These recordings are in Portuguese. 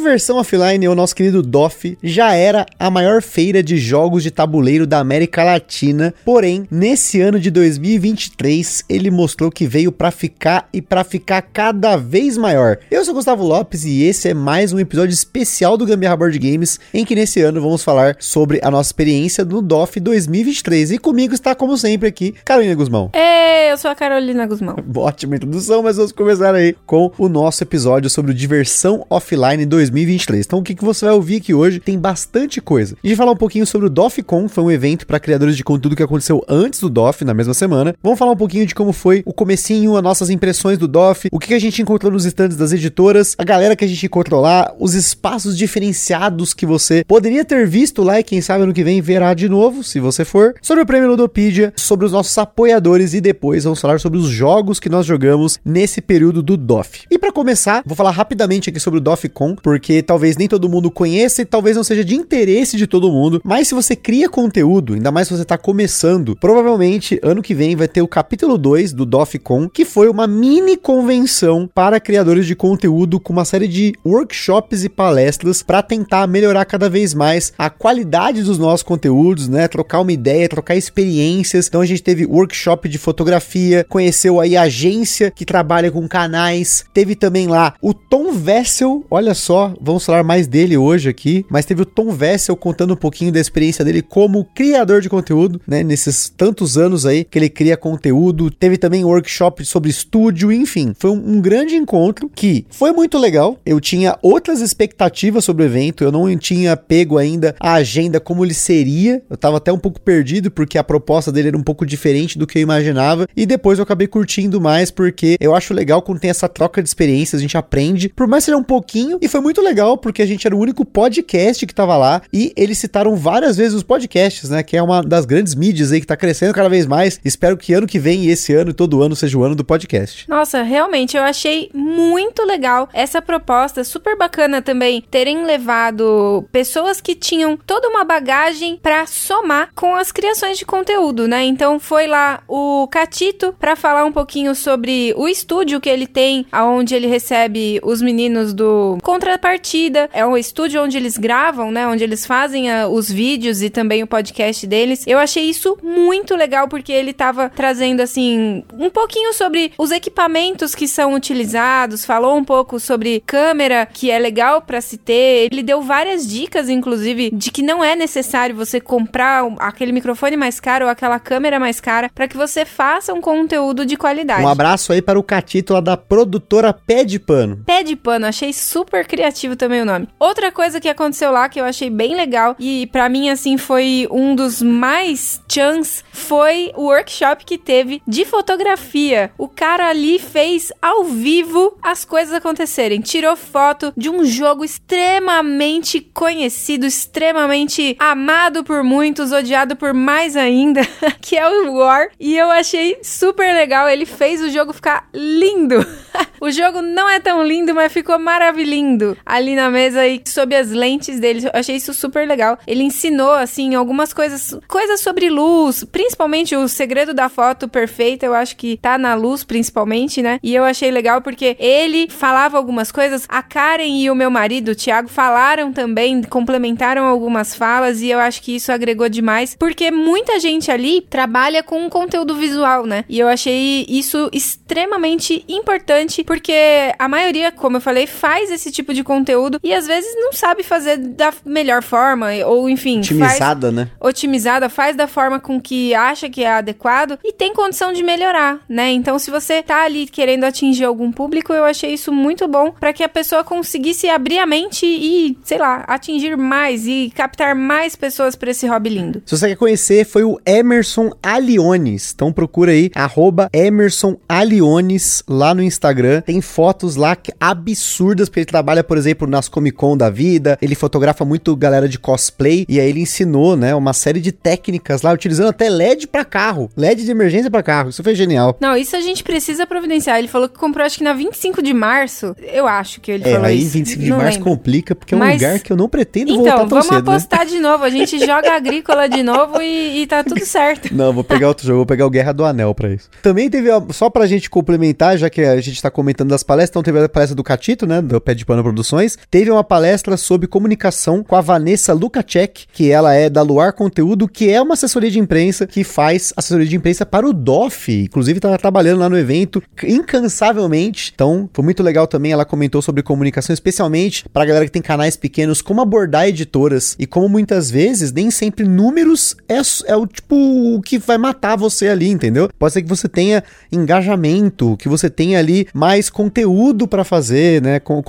Diversão Offline, o nosso querido DOF, já era a maior feira de jogos de tabuleiro da América Latina, porém, nesse ano de 2023, ele mostrou que veio para ficar e para ficar cada vez maior. Eu sou Gustavo Lopes e esse é mais um episódio especial do Gambiarra Board Games, em que nesse ano vamos falar sobre a nossa experiência no DOF 2023. E comigo está, como sempre, aqui, Carolina Guzmão. É, eu sou a Carolina Guzmão. Ótima introdução, mas vamos começar aí com o nosso episódio sobre Diversão Offline 2023. 2023. Então o que, que você vai ouvir aqui hoje tem bastante coisa. A gente falar um pouquinho sobre o DOFCON, foi um evento para criadores de conteúdo que aconteceu antes do DOF, na mesma semana. Vamos falar um pouquinho de como foi o comecinho, as nossas impressões do DOF, o que, que a gente encontrou nos estandes das editoras, a galera que a gente encontrou lá, os espaços diferenciados que você poderia ter visto lá e quem sabe ano que vem verá de novo, se você for, sobre o prêmio Ludopedia, sobre os nossos apoiadores e depois vamos falar sobre os jogos que nós jogamos nesse período do DOF. E para começar, vou falar rapidamente aqui sobre o DOFCON, porque talvez nem todo mundo conheça e talvez não seja de interesse de todo mundo. Mas se você cria conteúdo, ainda mais se você está começando, provavelmente ano que vem vai ter o capítulo 2 do DOFCON, que foi uma mini convenção para criadores de conteúdo com uma série de workshops e palestras para tentar melhorar cada vez mais a qualidade dos nossos conteúdos, né? Trocar uma ideia, trocar experiências. Então a gente teve workshop de fotografia, conheceu aí a agência que trabalha com canais, teve também lá o Tom Vessel, olha só, vamos falar mais dele hoje aqui, mas teve o Tom Vessel contando um pouquinho da experiência dele como criador de conteúdo, né, nesses tantos anos aí que ele cria conteúdo. Teve também um workshop sobre estúdio, enfim, foi um, um grande encontro que foi muito legal. Eu tinha outras expectativas sobre o evento, eu não tinha pego ainda a agenda como ele seria. Eu tava até um pouco perdido porque a proposta dele era um pouco diferente do que eu imaginava e depois eu acabei curtindo mais porque eu acho legal quando tem essa troca de experiências, a gente aprende, por mais que seja um pouquinho, e foi muito legal legal porque a gente era o único podcast que tava lá e eles citaram várias vezes os podcasts, né? Que é uma das grandes mídias aí que tá crescendo cada vez mais. Espero que ano que vem e esse ano e todo ano seja o ano do podcast. Nossa, realmente eu achei muito legal essa proposta, super bacana também terem levado pessoas que tinham toda uma bagagem para somar com as criações de conteúdo, né? Então foi lá o Catito para falar um pouquinho sobre o estúdio que ele tem, aonde ele recebe os meninos do Contrapartida Partida. É um estúdio onde eles gravam, né? Onde eles fazem a, ah, os vídeos e também o podcast deles. Eu achei isso muito legal porque ele tava trazendo, assim, um pouquinho sobre os equipamentos que são utilizados, falou um pouco sobre câmera, que é legal para se ter. Ele deu várias dicas, inclusive, de que não é necessário você comprar aquele microfone mais caro ou aquela câmera mais cara para que você faça um conteúdo de qualidade. Um abraço aí para o Catito lá da produtora Pé de Pano. Pé de Pano, achei super criativo também o nome. Outra coisa que aconteceu lá que eu achei bem legal e para mim assim foi um dos mais chans foi o workshop que teve de fotografia. O cara ali fez ao vivo as coisas acontecerem. Tirou foto de um jogo extremamente conhecido, extremamente amado por muitos, odiado por mais ainda, que é o War. E eu achei super legal. Ele fez o jogo ficar lindo. o jogo não é tão lindo, mas ficou maravilhindo. Ali na mesa e sob as lentes dele. Eu achei isso super legal. Ele ensinou, assim, algumas coisas, coisas sobre luz, principalmente o segredo da foto perfeita, eu acho que tá na luz, principalmente, né? E eu achei legal porque ele falava algumas coisas, a Karen e o meu marido, o Thiago, falaram também, complementaram algumas falas e eu acho que isso agregou demais, porque muita gente ali trabalha com conteúdo visual, né? E eu achei isso extremamente importante, porque a maioria, como eu falei, faz esse tipo de conteúdo e às vezes não sabe fazer da melhor forma, ou enfim. Otimizada, faz, né? Otimizada, faz da forma com que acha que é adequado e tem condição de melhorar, né? Então, se você tá ali querendo atingir algum público, eu achei isso muito bom para que a pessoa conseguisse abrir a mente e, sei lá, atingir mais e captar mais pessoas para esse hobby lindo. Se você quer conhecer, foi o Emerson Aliones. Então procura aí, arroba Emerson Aliones lá no Instagram. Instagram. Tem fotos lá absurdas, porque ele trabalha, por exemplo, nas Comic Con da vida. Ele fotografa muito galera de cosplay. E aí ele ensinou, né, uma série de técnicas lá, utilizando até LED para carro. LED de emergência para carro. Isso foi genial. Não, isso a gente precisa providenciar. Ele falou que comprou, acho que na 25 de março. Eu acho que ele é, falou aí isso. 25 de não março lembro. complica, porque é um Mas... lugar que eu não pretendo então, voltar tão vamos cedo, né? apostar né? de novo. A gente joga agrícola de novo e, e tá tudo certo. Não, vou pegar outro jogo, vou pegar o Guerra do Anel pra isso. Também teve, só pra gente complementar, já que a gente tá comentando das palestras, então teve a palestra do Catito, né, do Pé de Pano Produções. Teve uma palestra sobre comunicação com a Vanessa Lukacek, que ela é da Luar Conteúdo, que é uma assessoria de imprensa que faz assessoria de imprensa para o DOF. Inclusive, tá trabalhando lá no evento incansavelmente. Então, foi muito legal também. Ela comentou sobre comunicação, especialmente pra galera que tem canais pequenos, como abordar editoras e como muitas vezes nem sempre números é, é o tipo o que vai matar você ali, entendeu? Pode ser que você tenha engajamento, que você tenha ali mais conteúdo para fazer, né? Com.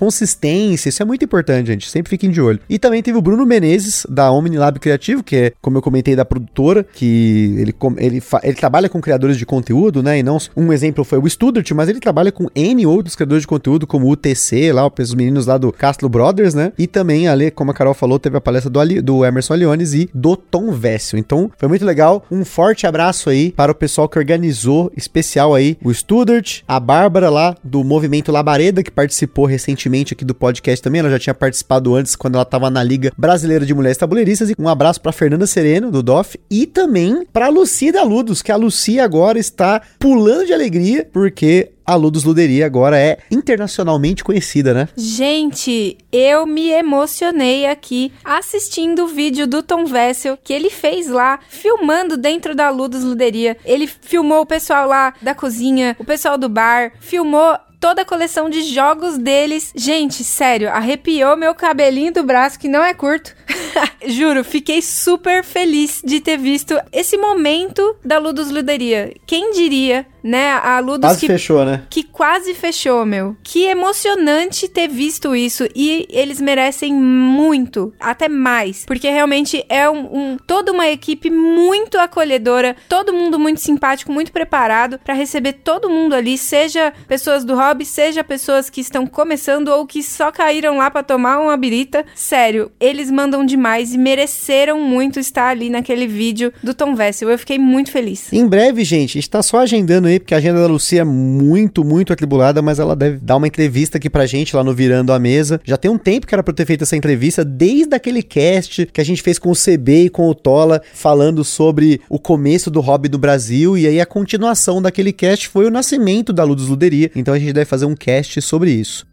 Isso é muito importante, gente. Sempre fiquem de olho. E também teve o Bruno Menezes, da Omnilab Criativo, que é, como eu comentei, da produtora, que ele, ele, ele trabalha com criadores de conteúdo, né? E não um exemplo foi o Studart, mas ele trabalha com N outros criadores de conteúdo, como o UTC, lá, os meninos lá do Castro Brothers, né? E também ali, como a Carol falou, teve a palestra do, Ali, do Emerson Aliones e do Tom Vessel. Então, foi muito legal. Um forte abraço aí para o pessoal que organizou, especial aí, o Studart, a Bárbara lá do Movimento Labareda, que participou recentemente aqui do podcast também. Ela já tinha participado antes, quando ela estava na Liga Brasileira de Mulheres Tabuleiristas. E um abraço para Fernanda Sereno, do DOF, e também para Lucida Ludos, que a Lucia agora está pulando de alegria, porque a Ludus Luderia agora é internacionalmente conhecida, né? Gente, eu me emocionei aqui assistindo o vídeo do Tom Vessel que ele fez lá, filmando dentro da Ludus Luderia. Ele filmou o pessoal lá da cozinha, o pessoal do bar, filmou toda a coleção de jogos deles. Gente, sério, arrepiou meu cabelinho do braço, que não é curto. Juro, fiquei super feliz de ter visto esse momento da Ludus Luderia. Quem diria, né? A Ludus quase que, fechou, né? Que quase fechou, meu. Que emocionante ter visto isso. E eles merecem muito, até mais. Porque realmente é um, um toda uma equipe muito acolhedora, todo mundo muito simpático, muito preparado para receber todo mundo ali, seja pessoas do hobby, seja pessoas que estão começando ou que só caíram lá para tomar uma birita. Sério, eles mandam demais e mereceram muito estar ali naquele vídeo do Tom Vessel. Eu fiquei muito feliz. Em breve, gente, a gente tá só agendando aí, porque a agenda da Lucia é muito, muito atribulada, mas ela deve dar uma entrevista aqui pra gente lá no Virando a Mesa. Já tem um tempo que era pra eu ter feito essa entrevista, desde aquele cast que a gente fez com o CB e com o Tola, falando sobre o começo do hobby do Brasil, e aí a continuação daquele cast foi o nascimento da Ludus Luderia, então a gente deve fazer um cast sobre isso.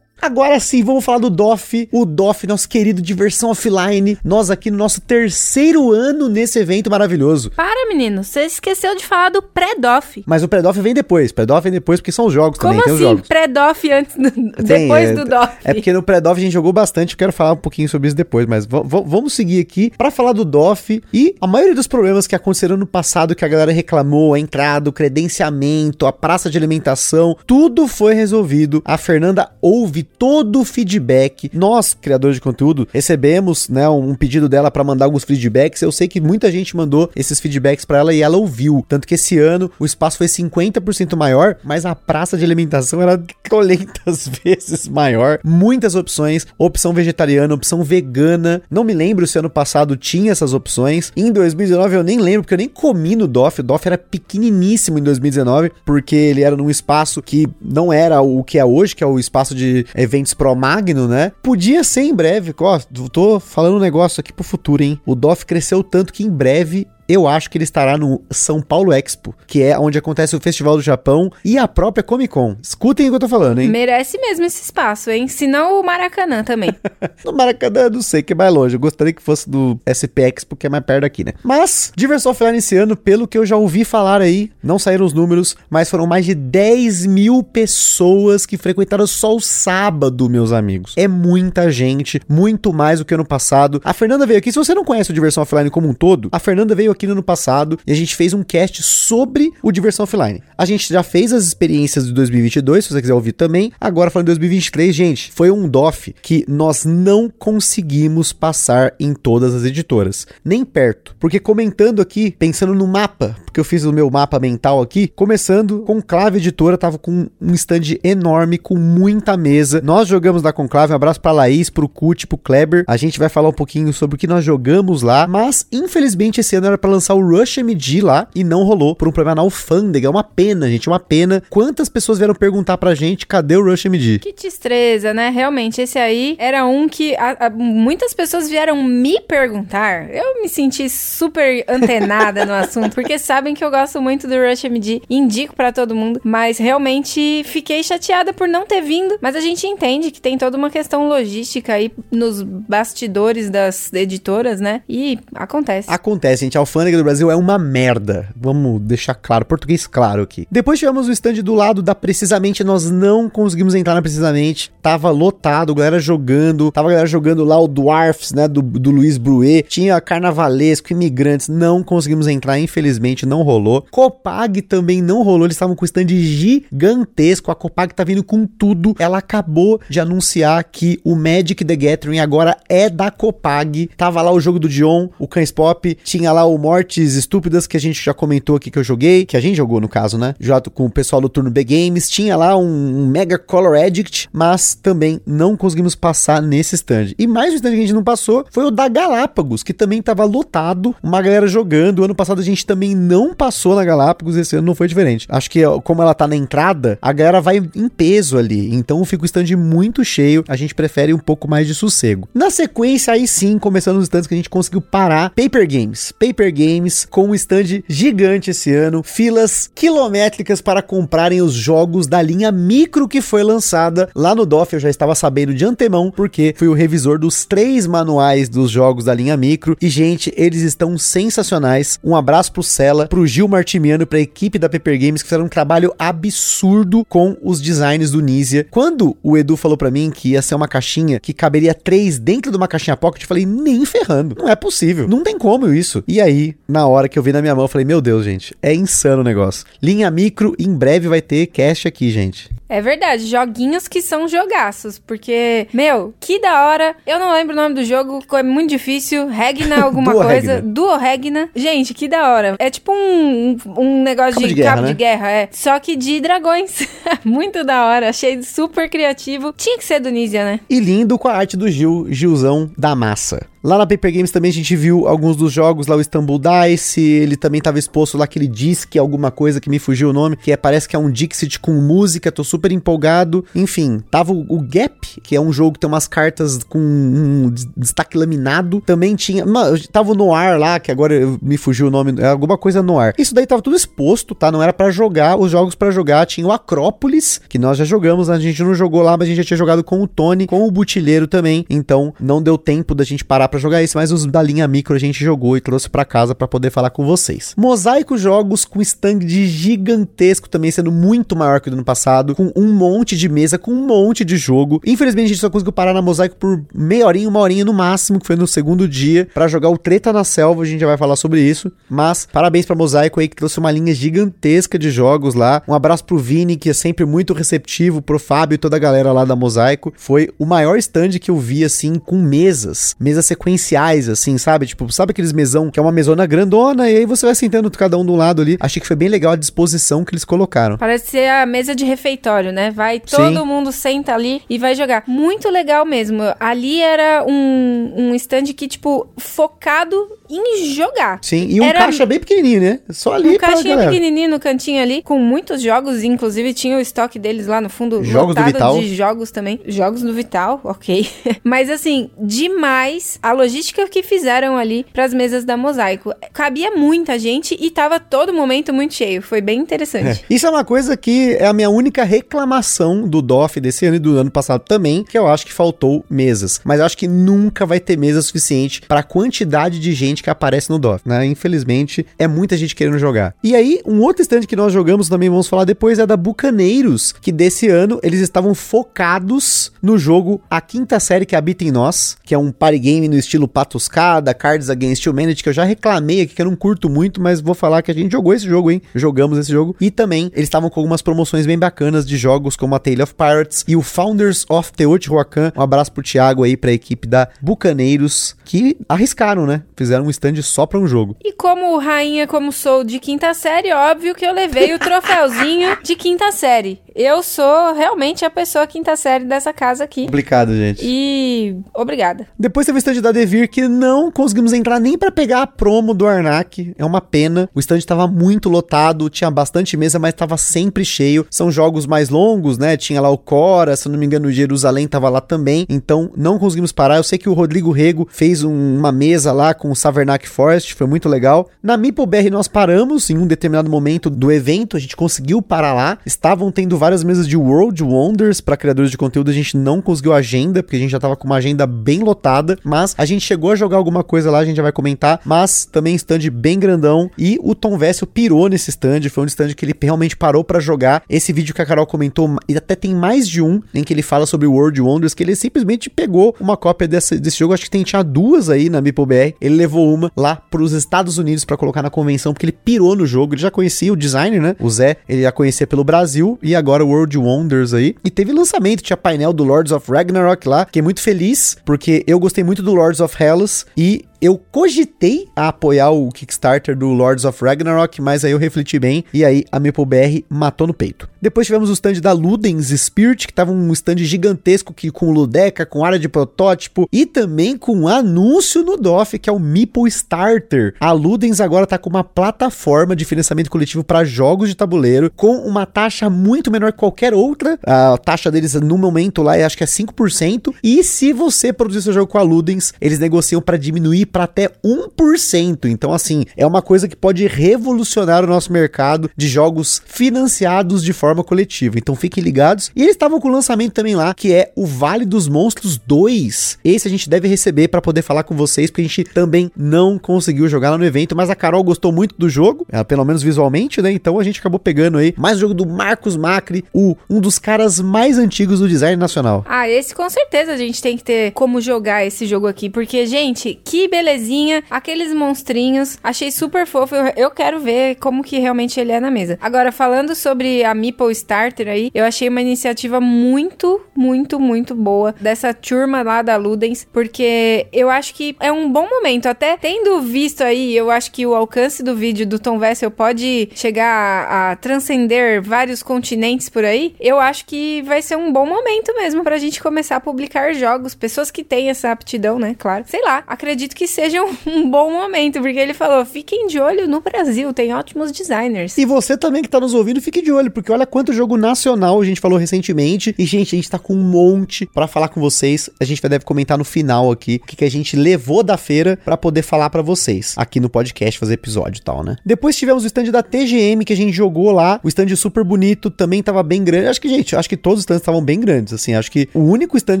Agora sim, vamos falar do DOF, o DOF, nosso querido diversão offline. Nós aqui no nosso terceiro ano nesse evento maravilhoso. Para, menino, você esqueceu de falar do pré-DOF. Mas o pré-DOF vem depois. Pré-DOF vem depois porque são os jogos Como também. Como assim? Pré-DOF antes do, Tem, depois é, do DOF? É porque no pré-DOF a gente jogou bastante. Eu quero falar um pouquinho sobre isso depois, mas vamos seguir aqui para falar do DOF e a maioria dos problemas que aconteceram no passado que a galera reclamou, a entrada, o credenciamento, a praça de alimentação, tudo foi resolvido. A Fernanda ouve todo o feedback. Nós, criadores de conteúdo, recebemos, né, um pedido dela para mandar alguns feedbacks. Eu sei que muita gente mandou esses feedbacks para ela e ela ouviu. Tanto que esse ano o espaço foi 50% maior, mas a praça de alimentação era 500 vezes maior. Muitas opções, opção vegetariana, opção vegana. Não me lembro se ano passado tinha essas opções. Em 2019 eu nem lembro, porque eu nem comi no DOF. O DOF era pequeniníssimo em 2019, porque ele era num espaço que não era o que é hoje, que é o espaço de eventos Pro Magno, né? Podia ser em breve. Ó, tô falando um negócio aqui pro futuro, hein? O DOF cresceu tanto que em breve eu acho que ele estará no São Paulo Expo, que é onde acontece o Festival do Japão e a própria Comic Con. Escutem o que eu tô falando, hein? Merece mesmo esse espaço, hein? Se não, o Maracanã também. no Maracanã, não sei, que é mais longe. Eu gostaria que fosse do SP Expo, que é mais perto aqui, né? Mas, diversão offline esse ano, pelo que eu já ouvi falar aí, não saíram os números, mas foram mais de 10 mil pessoas que frequentaram só o sábado, meus amigos. É muita gente, muito mais do que ano passado. A Fernanda veio aqui, se você não conhece o Diversão Offline como um todo, a Fernanda veio aqui no ano passado e a gente fez um cast sobre o Diversão Offline. A gente já fez as experiências de 2022, se você quiser ouvir também. Agora falando de 2023, gente, foi um DOF que nós não conseguimos passar em todas as editoras, nem perto. Porque comentando aqui, pensando no mapa, porque eu fiz o meu mapa mental aqui, começando com Clave Editora, tava com um stand enorme, com muita mesa. Nós jogamos na Conclave, um abraço pra Laís, pro Cut, pro Kleber. A gente vai falar um pouquinho sobre o que nós jogamos lá, mas infelizmente esse ano era para lançar o Rush MD lá e não rolou por um problema na alfândega. É uma pena, gente, uma pena. Quantas pessoas vieram perguntar pra gente cadê o Rush MD? Que destreza, né? Realmente, esse aí era um que a, a, muitas pessoas vieram me perguntar. Eu me senti super antenada no assunto, porque sabem que eu gosto muito do Rush MD, indico para todo mundo, mas realmente fiquei chateada por não ter vindo. Mas a gente entende que tem toda uma questão logística aí nos bastidores das editoras, né? E acontece. Acontece, gente. A alfândega do Brasil é uma merda. Vamos deixar claro, português claro aqui. Depois tivemos o stand do lado da Precisamente, nós não conseguimos entrar na Precisamente. Tava lotado, galera jogando. Tava galera jogando lá o Dwarfs, né? Do, do Luiz Bruet. Tinha Carnavalesco, Imigrantes. Não conseguimos entrar, infelizmente, não rolou. Copag também não rolou. Eles estavam com o stand gigantesco. A Copag tá vindo com tudo. Ela acabou de anunciar que o Magic the Gathering agora é da Copag. Tava lá o jogo do Dion, o Cães Pop. Tinha lá o Mortes Estúpidas, que a gente já comentou aqui que eu joguei. Que a gente jogou, no caso, né? Já com o pessoal do turno B Games. Tinha lá um, um Mega Color Addict. Mas também não conseguimos passar nesse stand. E mais um stand que a gente não passou foi o da Galápagos, que também tava lotado. Uma galera jogando. Ano passado a gente também não passou na Galápagos. Esse ano não foi diferente. Acho que como ela tá na entrada, a galera vai em peso ali. Então fica o stand muito cheio. A gente prefere um pouco mais de sossego. Na sequência, aí sim, começando os stands que a gente conseguiu parar. Paper Games. Paper Games com um stand gigante esse ano. Filas quilométricas para comprarem os jogos da linha micro que foi lançada lá no DOF. Eu já estava sabendo de antemão, porque fui o revisor dos três manuais dos jogos da linha micro. E, gente, eles estão sensacionais. Um abraço pro Sela, pro Gil Martimiano, pra equipe da Paper Games, que fizeram um trabalho absurdo com os designs do Nizia. Quando o Edu falou para mim que ia ser uma caixinha que caberia três dentro de uma caixinha pocket, eu falei, nem ferrando. Não é possível. Não tem como isso. E aí, na hora que eu vi na minha mão, eu falei, meu Deus, gente, é insano o negócio. Linha micro, em breve vai ter cash aqui, gente. É verdade, joguinhos que são jogaços, porque, meu, que da hora. Eu não lembro o nome do jogo, é muito difícil. Regna alguma Duo coisa. Regna. Duo Regna. Gente, que da hora. É tipo um, um negócio Cabo de, de guerra, cabo né? de guerra, é. Só que de dragões. muito da hora. Achei super criativo. Tinha que ser do Nizia, né? E lindo com a arte do Gil, Gilzão da massa. Lá na Paper Games também a gente viu alguns dos jogos, lá o Istanbul Dice, ele também estava exposto lá que ele diz que é alguma coisa que me fugiu o nome, que é, parece que é um Dixit com música, tô super empolgado. Enfim, tava o, o Gap, que é um jogo que tem umas cartas com um des- destaque laminado, também tinha, tava o Noir lá, que agora me fugiu o nome, é alguma coisa Noir. Isso daí tava tudo exposto, tá? Não era pra jogar, os jogos pra jogar tinha o Acrópolis, que nós já jogamos, a gente não jogou lá, mas a gente já tinha jogado com o Tony, com o Butilheiro também, então não deu tempo da gente parar pra jogar esse, mas os da linha micro a gente jogou e trouxe pra casa pra poder falar com vocês. Mosaico Jogos com stand gigantesco também sendo muito maior que o do ano passado, com um monte de mesa, com um monte de jogo. Infelizmente a gente só conseguiu parar na Mosaico por meia horinha, uma horinha no máximo, que foi no segundo dia, pra jogar o Treta na Selva, a gente já vai falar sobre isso. Mas parabéns pra Mosaico aí que trouxe uma linha gigantesca de jogos lá. Um abraço pro Vini, que é sempre muito receptivo, pro Fábio e toda a galera lá da Mosaico. Foi o maior stand que eu vi assim com mesas, mesas sequenciais assim, sabe? Tipo, sabe aqueles mesão que é uma mesona grandona e aí você vai sentando cada um de um lado ali. Achei que foi bem legal a disposição que eles colocaram. Parece ser a mesa de refeitório, né? Vai todo Sim. mundo senta ali e vai jogar. Muito legal mesmo. Ali era um, um stand que, tipo, focado em jogar. Sim, e um Era- caixa bem pequenininho, né? Só ali Um pra caixinha galera. pequenininho no cantinho ali, com muitos jogos, inclusive tinha o estoque deles lá no fundo Jogos do Vital. de jogos também. Jogos do Vital, ok. Mas assim, demais a logística que fizeram ali pras mesas da Mosaico. Cabia muita gente e tava todo momento muito cheio. Foi bem interessante. Isso é uma coisa que é a minha única reclamação do DOF desse ano e do ano passado também, que eu acho que faltou mesas. Mas eu acho que nunca vai ter mesa suficiente para a quantidade de gente que aparece no DOF, né? Infelizmente, é muita gente querendo jogar. E aí, um outro stand que nós jogamos também vamos falar depois é da Bucaneiros, que desse ano eles estavam focados no jogo A Quinta Série que Habita em Nós, que é um party game no estilo Patuscada, Cards Against Humanity, que eu já reclamei aqui que eu não curto muito, mas vou falar que a gente jogou esse jogo, hein? Jogamos esse jogo. E também eles estavam com algumas promoções bem bacanas de jogos como a Tale of Pirates e o Founders of Teotihuacan. Um abraço pro Thiago aí, pra equipe da Bucaneiros, que arriscaram, né? Fizeram um stand só pra um jogo. E como rainha, como sou de quinta série, óbvio que eu levei o troféuzinho de quinta série. Eu sou realmente a pessoa quinta série dessa casa aqui. Complicado, gente. E obrigada. Depois teve o stand da Devir que não conseguimos entrar nem para pegar a promo do Arnak. É uma pena. O stand tava muito lotado, tinha bastante mesa, mas tava sempre cheio. São jogos mais longos, né? Tinha lá o Cora, se eu não me engano, o Jerusalém tava lá também. Então não conseguimos parar. Eu sei que o Rodrigo Rego fez um, uma mesa lá com o Savernac Forest, foi muito legal. Na Meeple BR nós paramos em um determinado momento do evento, a gente conseguiu parar lá. Estavam tendo várias mesas de World Wonders para criadores de conteúdo, a gente não conseguiu agenda, porque a gente já tava com uma agenda bem lotada, mas a gente chegou a jogar alguma coisa lá, a gente já vai comentar, mas também stand bem grandão e o Tom Vessel pirou nesse stand, foi um stand que ele realmente parou para jogar. Esse vídeo que a Carol comentou, e até tem mais de um em que ele fala sobre World Wonders, que ele simplesmente pegou uma cópia desse, desse jogo, acho que tem tinha duas aí na MeepleBR, ele levou uma lá para os Estados Unidos para colocar na convenção, porque ele pirou no jogo, ele já conhecia o designer, né? O Zé, ele já conhecia pelo Brasil e agora o World Wonders aí. E teve lançamento, tinha painel do Lords of Ragnarok lá. Fiquei muito feliz, porque eu gostei muito do Lords of Hellas e eu cogitei a apoiar o Kickstarter do Lords of Ragnarok, mas aí eu refleti bem e aí a MapleBR matou no peito. Depois tivemos o stand da Ludens Spirit, que tava um stand gigantesco que, com ludeca, com área de protótipo e também com um anúncio no DOF, que é o Meeple Starter. A Ludens agora tá com uma plataforma de financiamento coletivo para jogos de tabuleiro com uma taxa muito menor que qualquer outra. A taxa deles no momento lá é acho que é 5%. E se você produzir seu jogo com a Ludens, eles negociam para diminuir para até 1%. Então, assim, é uma coisa que pode revolucionar o nosso mercado de jogos financiados de forma coletiva. Então, fiquem ligados. E eles estavam com o lançamento também lá, que é o Vale dos Monstros 2. Esse a gente deve receber para poder falar com vocês, porque a gente também não conseguiu jogar lá no evento, mas a Carol gostou muito do jogo, é, pelo menos visualmente, né? Então a gente acabou pegando aí mais um jogo do Marcos Macri, o, um dos caras mais antigos do design nacional. Ah, esse com certeza a gente tem que ter como jogar esse jogo aqui, porque, gente, que belezinha, aqueles monstrinhos, achei super fofo, eu, eu quero ver como que realmente ele é na mesa. Agora, falando sobre a Meeple Starter aí, eu achei uma iniciativa muito, muito, muito boa dessa turma lá da Ludens, porque eu acho que é um bom momento, até tendo visto aí, eu acho que o alcance do vídeo do Tom Vessel pode chegar a, a transcender vários continentes por aí, eu acho que vai ser um bom momento mesmo pra gente começar a publicar jogos, pessoas que têm essa aptidão, né, claro. Sei lá, acredito que seja um, um bom momento, porque ele falou, fiquem de olho no Brasil, tem ótimos designers. E você também que tá nos ouvindo, fique de olho, porque olha quanto jogo nacional a gente falou recentemente. E, gente, a gente tá com um monte para falar com vocês. A gente deve comentar no final aqui o que, que a gente levou da feira para poder falar para vocês aqui no podcast, fazer episódio e tal, né? Depois tivemos o stand da TGM que a gente jogou lá. O stand super bonito, também tava bem grande. Acho que, gente, acho que todos os stands estavam bem grandes, assim. Acho que o único stand,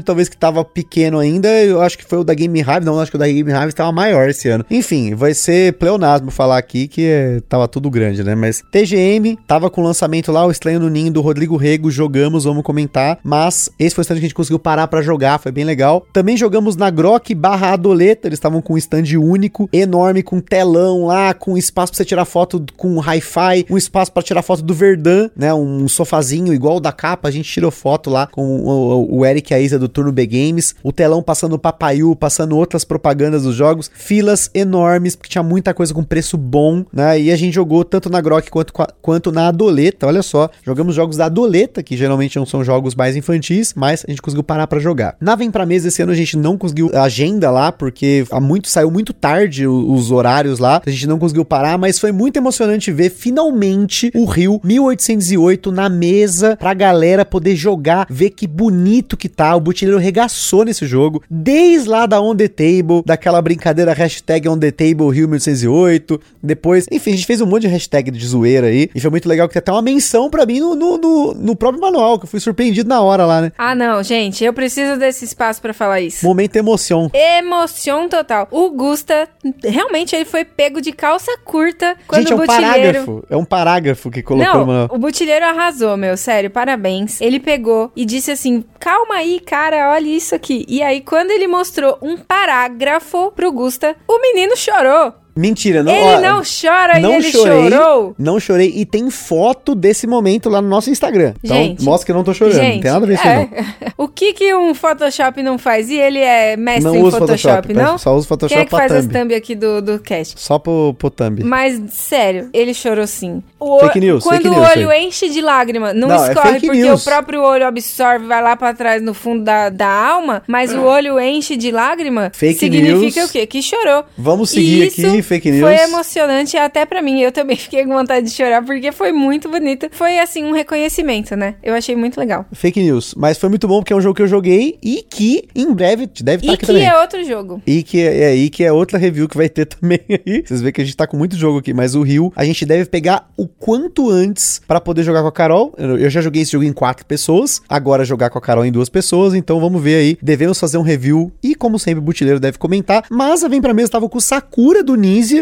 talvez, que tava pequeno ainda, eu acho que foi o da Game Hive. Não, acho que o da Game Hive tava maior esse ano. Enfim, vai ser pleonasmo falar aqui que é, tava tudo grande, né? Mas TGM tava com o lançamento lá, o Estranho no Ninho do Rodrigo Rego, jogamos, vamos comentar. Mas esse foi o stand que a gente conseguiu parar para jogar, foi bem legal. Também jogamos na Grok barra Adoleta, eles estavam com um stand único, enorme, com telão lá, com espaço pra você tirar foto com hi-fi, um espaço para tirar foto do Verdun, né? Um sofazinho igual o da capa, a gente tirou foto lá com o, o Eric e a Isa do Turno B Games, o telão passando Papaiu, passando outras propagandas dos jogos, filas enormes, porque tinha muita coisa com preço bom, né? E a gente jogou tanto na Grok quanto, quanto na Adoleta, olha só, jogamos jogos da Adoleta, que geralmente não são jogos mais infantis, mas a gente conseguiu parar para jogar. Na Vem Pra Mesa esse ano a gente não conseguiu agenda lá, porque há muito, saiu muito tarde os horários lá, a gente não conseguiu parar, mas foi muito emocionante ver finalmente o Rio 1808 na mesa pra galera poder jogar, ver que bonito que tá, o Butileiro regaçou nesse jogo, desde lá da On The Table, daquela brincadeira, hashtag on the table Rio 1808. Depois, enfim, a gente fez um monte de hashtag de zoeira aí. E foi muito legal que tem até uma menção pra mim no, no, no, no próprio manual, que eu fui surpreendido na hora lá, né? Ah, não, gente, eu preciso desse espaço pra falar isso. Momento emoção. Emoção total. O Gusta, realmente, ele foi pego de calça curta quando gente, é o um Butilheiro... parágrafo. É um parágrafo que colocou Não, manual. o Butilheiro arrasou, meu, sério, parabéns. Ele pegou e disse assim: calma aí, cara, olha isso aqui. E aí, quando ele mostrou um parágrafo pro Gusta, o menino chorou. Mentira, não. ele ó, não chora não e ele chorei, chorou. Não chorei. E tem foto desse momento lá no nosso Instagram. Então, Gente, mostra que eu não tô chorando. não tem nada a ver com isso, não. é. O que que um Photoshop não faz? E ele é mestre Não em uso Photoshop, Photoshop, não? só uso Photoshop Quem é que faz as thumb. thumb aqui do, do cast? Só pro, pro thumb. Mas, sério, ele chorou sim. O Fake news, Quando fake o news, olho aí. enche de lágrima, não, Não, é escorre fake porque news. o próprio olho absorve, vai lá pra trás no fundo da, da alma, mas o olho enche de lágrima, Fake significa news. o quê? Que chorou. Vamos seguir isso aqui, fake news. Foi emocionante até pra mim. Eu também fiquei com vontade de chorar porque foi muito bonito. Foi assim um reconhecimento, né? Eu achei muito legal. Fake news. Mas foi muito bom porque é um jogo que eu joguei e que em breve deve estar E aqui que também. é outro jogo. E que é, é aí que é outra review que vai ter também aí. Vocês veem que a gente tá com muito jogo aqui, mas o Rio a gente deve pegar o quanto antes pra poder jogar com a Carol. Eu já joguei esse jogo em quatro pessoas, agora jogar com a Carol em duas pessoas, então vamos ver aí. Devemos fazer um review e como sempre o Butileiro deve comentar. Mas a Vem Pra Mesa tava com o Sakura do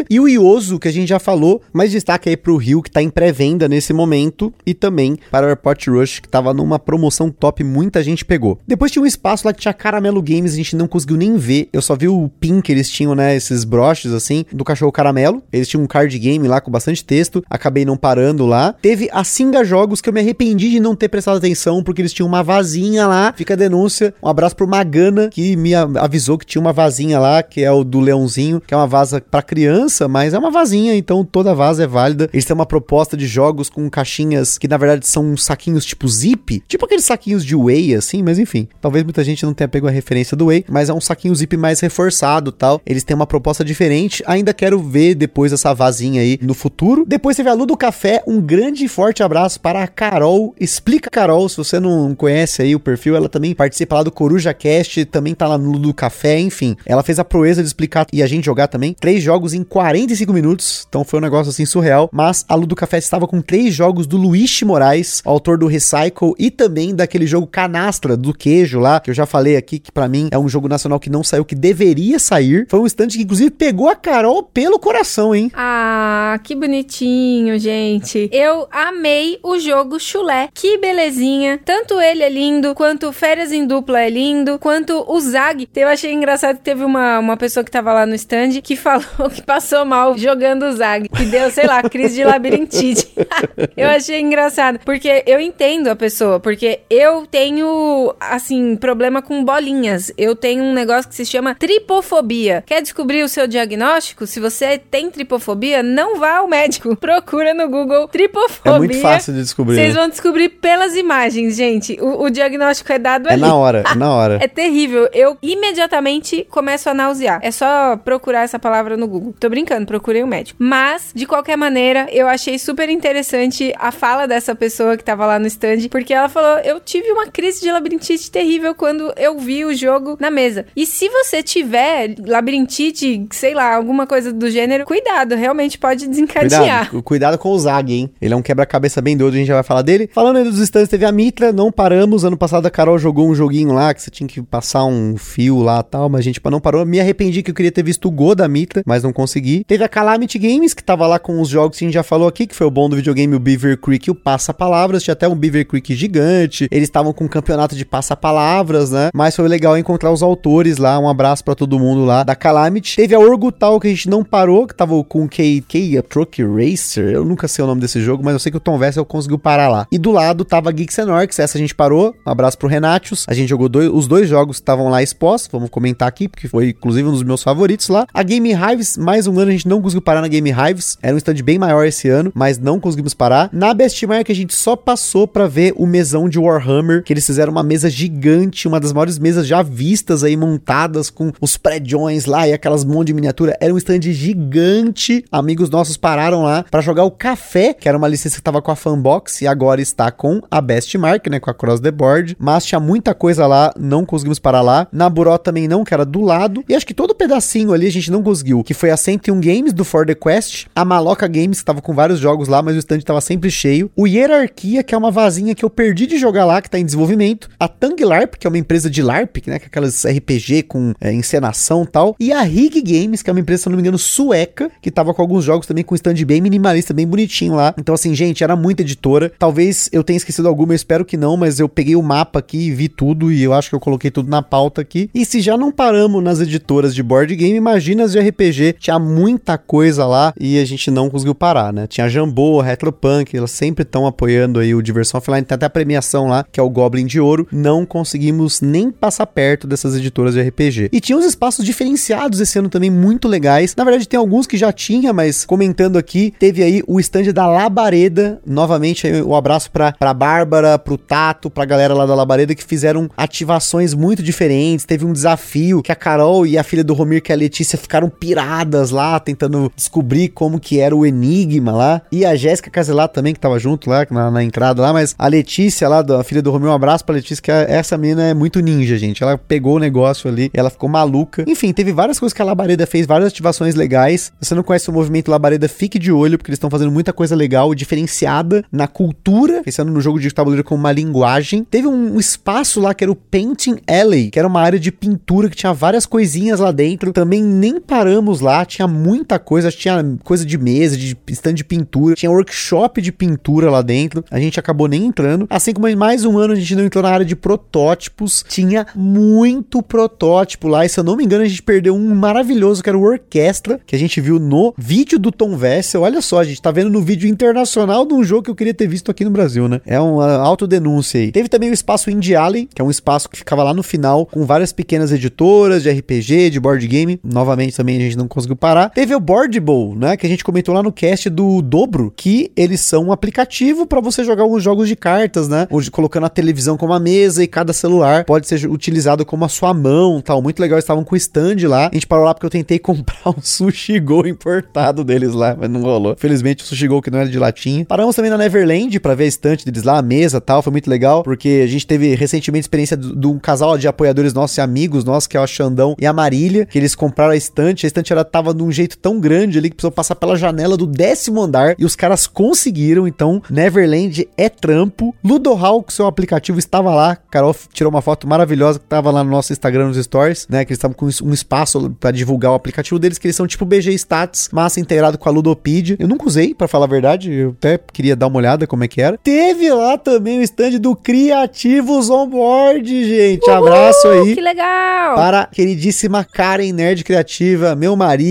E o Ioso, que a gente já falou, mas destaque aí pro Rio que tá em pré-venda nesse momento e também para o Airport Rush que tava numa promoção top, muita gente pegou. Depois tinha um espaço lá que tinha Caramelo Games, a gente não conseguiu nem ver. Eu só vi o pin que eles tinham, né, esses broches assim, do cachorro caramelo. Eles tinham um card game lá com bastante texto, acabei não parando lá. Teve a Singa Jogos que eu me arrependi de não ter prestado atenção porque eles tinham uma vazinha lá. Fica a denúncia. Um abraço pro Magana que me avisou que tinha uma vazinha lá, que é o do leãozinho, que é uma vaza pra criança, mas é uma vazinha, então toda vaza é válida. Eles têm uma proposta de jogos com caixinhas que na verdade são saquinhos tipo zip, tipo aqueles saquinhos de whey assim, mas enfim. Talvez muita gente não tenha pego a referência do whey, mas é um saquinho zip mais reforçado, tal. Eles têm uma proposta diferente. Ainda quero ver depois essa vazinha aí no futuro. Depois teve a Lu do Café, um grande e forte abraço para a Carol. Explica Carol, se você não conhece aí o perfil, ela também participa lá do Coruja Cast, também tá lá no Lu do Café, enfim. Ela fez a proeza de explicar e a gente jogar também três jogos em 45 minutos. Então foi um negócio assim surreal, mas a Lu do Café estava com três jogos do Luiz Moraes, autor do Recycle e também daquele jogo Canastra do queijo lá, que eu já falei aqui que pra mim é um jogo nacional que não saiu, que deveria sair. Foi um stand que inclusive pegou a Carol pelo coração, hein? Ah, que bonitinho, gente. Eu amei o jogo Chulé. Que belezinha. Tanto ele é lindo, quanto Férias em Dupla é lindo, quanto o Zag. Eu achei engraçado que teve uma, uma pessoa que tava lá no stand que falou que passou mal jogando o Zag. Que deu, sei lá, crise de labirintite. eu achei engraçado. Porque eu entendo a pessoa. Porque eu tenho, assim, problema com bolinhas. Eu tenho um negócio que se chama tripofobia. Quer descobrir o seu diagnóstico? Se você tem tripofobia, não vá ao médico. Procura no Google tripofobia. É muito fácil de descobrir. Vocês vão descobrir pelas imagens, gente. O, o diagnóstico é dado É ali. na hora, é na hora. É terrível. Eu imediatamente começo a nausear. É só procurar essa palavra no Google. Tô brincando, procurei um médico. Mas, de qualquer maneira, eu achei super interessante a fala dessa pessoa que tava lá no stand, porque ela falou: Eu tive uma crise de labirintite terrível quando eu vi o jogo na mesa. E se você tiver labirintite, sei lá, alguma coisa do gênero, cuidado, realmente pode desencadear. Cuidado, cuidado com o Zag, hein? Ele é um quebra-cabeça bem doido, a gente já vai falar dele. Falando aí dos stands, teve a Mitra, não paramos. Ano passado a Carol jogou um joguinho lá que você tinha que passar um fio lá tal, mas a gente não parou. Me arrependi que eu queria ter visto o Go da Mitra, mas não consegui. Teve a Calamity Games, que tava lá com os jogos que a gente já falou aqui, que foi o bom do videogame, o Beaver Creek e o Passa-Palavras. Tinha até um Beaver Creek gigante. Eles estavam com um campeonato de passa-palavras, né? Mas foi legal encontrar os autores lá. Um abraço pra todo mundo lá da Calamity. Teve a Orgutal, que a gente não parou, que tava com o K, K Truck Racer. Eu nunca sei o nome desse jogo, mas eu sei que o Tom Vessel conseguiu parar lá. E do lado tava Geeks and Orcs, essa a gente parou. Um abraço pro Renatius. A gente jogou dois, os dois jogos que estavam lá expostos. Vamos comentar aqui, porque foi inclusive um dos meus favoritos lá. A Game Hives mais um ano a gente não conseguiu parar na Game Hives. Era um stand bem maior esse ano, mas não conseguimos parar. Na Bestmark a gente só passou para ver o mesão de Warhammer, que eles fizeram uma mesa gigante, uma das maiores mesas já vistas aí montadas com os prédios lá e aquelas monte de miniatura. Era um stand gigante. Amigos nossos pararam lá para jogar o Café, que era uma licença que tava com a Fanbox e agora está com a Bestmark, né, com a Cross the Board. Mas tinha muita coisa lá, não conseguimos parar lá. Na Buró também não, que era do lado. E acho que todo pedacinho ali a gente não conseguiu, que foi a 101 Games do For the Quest, a Maloca Games, que tava com vários jogos lá, mas o stand tava sempre cheio. O Hierarquia, que é uma vazinha que eu perdi de jogar lá, que tá em desenvolvimento. A Tang LARP, que é uma empresa de LARP, né, que é aquelas RPG com é, encenação e tal. E a Rig Games, que é uma empresa, se não me engano, sueca, que tava com alguns jogos também com stand bem minimalista, bem bonitinho lá. Então, assim, gente, era muita editora. Talvez eu tenha esquecido alguma, eu espero que não, mas eu peguei o mapa aqui e vi tudo e eu acho que eu coloquei tudo na pauta aqui. E se já não paramos nas editoras de board game, imagina as de RPG. Tinha muita coisa lá e a gente não conseguiu parar, né? Tinha Jambô, Retropunk, elas sempre estão apoiando aí o Diversão Offline. Tem até a premiação lá, que é o Goblin de Ouro. Não conseguimos nem passar perto dessas editoras de RPG. E tinha uns espaços diferenciados esse ano também muito legais. Na verdade, tem alguns que já tinha, mas comentando aqui, teve aí o stand da Labareda. Novamente, o um abraço pra, pra Bárbara, pro Tato, pra galera lá da Labareda que fizeram ativações muito diferentes. Teve um desafio que a Carol e a filha do Romir, que é a Letícia, ficaram piradas lá, tentando descobrir como que era o enigma lá. E a Jéssica Caselar também, que tava junto lá na, na, entrada lá, mas a Letícia lá, da filha do Romir, um abraço pra Letícia, que essa menina é muito ninja, gente. Ela pegou o negócio ali, ela ficou maluca. Enfim, teve várias coisas que a Labareda fez, várias ativações legais. Se você não conhece o movimento Labareda, fique de olho, porque eles estão fazendo muita coisa legal, diferenciada na cultura, pensando no jogo de tabuleiro como uma linguagem. Teve um espaço lá que era o Painting Alley, que era uma área de pintura que tinha várias coisinhas lá dentro. Também nem paramos lá, tinha muita coisa, tinha coisa de mesa, de stand de pintura, tinha workshop de pintura lá dentro. A gente acabou nem entrando. Assim como mais um ano a gente não entrou na área de protótipos, tinha muito protótipo lá. E se eu não me engano, a gente perdeu um maravilhoso que era o Orquestra, que a gente viu no vídeo do Tom Vessel. Olha só, a gente tá vendo no vídeo internacional de um jogo que eu queria ter visto aqui no Brasil, né? É uma autodenúncia aí. Teve também o espaço Indie Alley, que é um espaço que ficava lá no final, com várias pequenas editoras de RPG, de board game. Novamente também a gente não conseguiu parar. Teve o Board Bowl, né? Que a gente comentou lá no cast do Dobro, que eles são um aplicativo para você jogar alguns jogos de cartas, né? Onde colocando a televisão como a mesa e cada celular pode ser utilizado como a sua mão, tal. Muito legal, estavam com stand lá. A gente parou lá porque eu tentei comprar um sushi go importado deles lá, mas não rolou. Felizmente o sushi go que não era de latinha. Paramos também na Neverland para ver a estante deles lá, a mesa, tal, foi muito legal, porque a gente teve recentemente experiência de um casal de apoiadores nossos e amigos nossos, que é o Xandão e a Marília, que eles compraram a estante. A estante ela tava de um jeito tão grande ali que precisou passar pela janela do décimo andar e os caras conseguiram. Então, Neverland é trampo. Ludo Hawk, seu aplicativo, estava lá. Carol tirou uma foto maravilhosa que tava lá no nosso Instagram nos stories, né? Que eles estavam com um espaço para divulgar o aplicativo deles, que eles são tipo BG Stats, massa integrado com a Ludopedia. Eu nunca usei, para falar a verdade. Eu até queria dar uma olhada como é que era. Teve lá também o stand do Criativos Onboard, gente. Uhul, Abraço aí. Que legal! Para a queridíssima Karen Nerd Criativa, meu marido,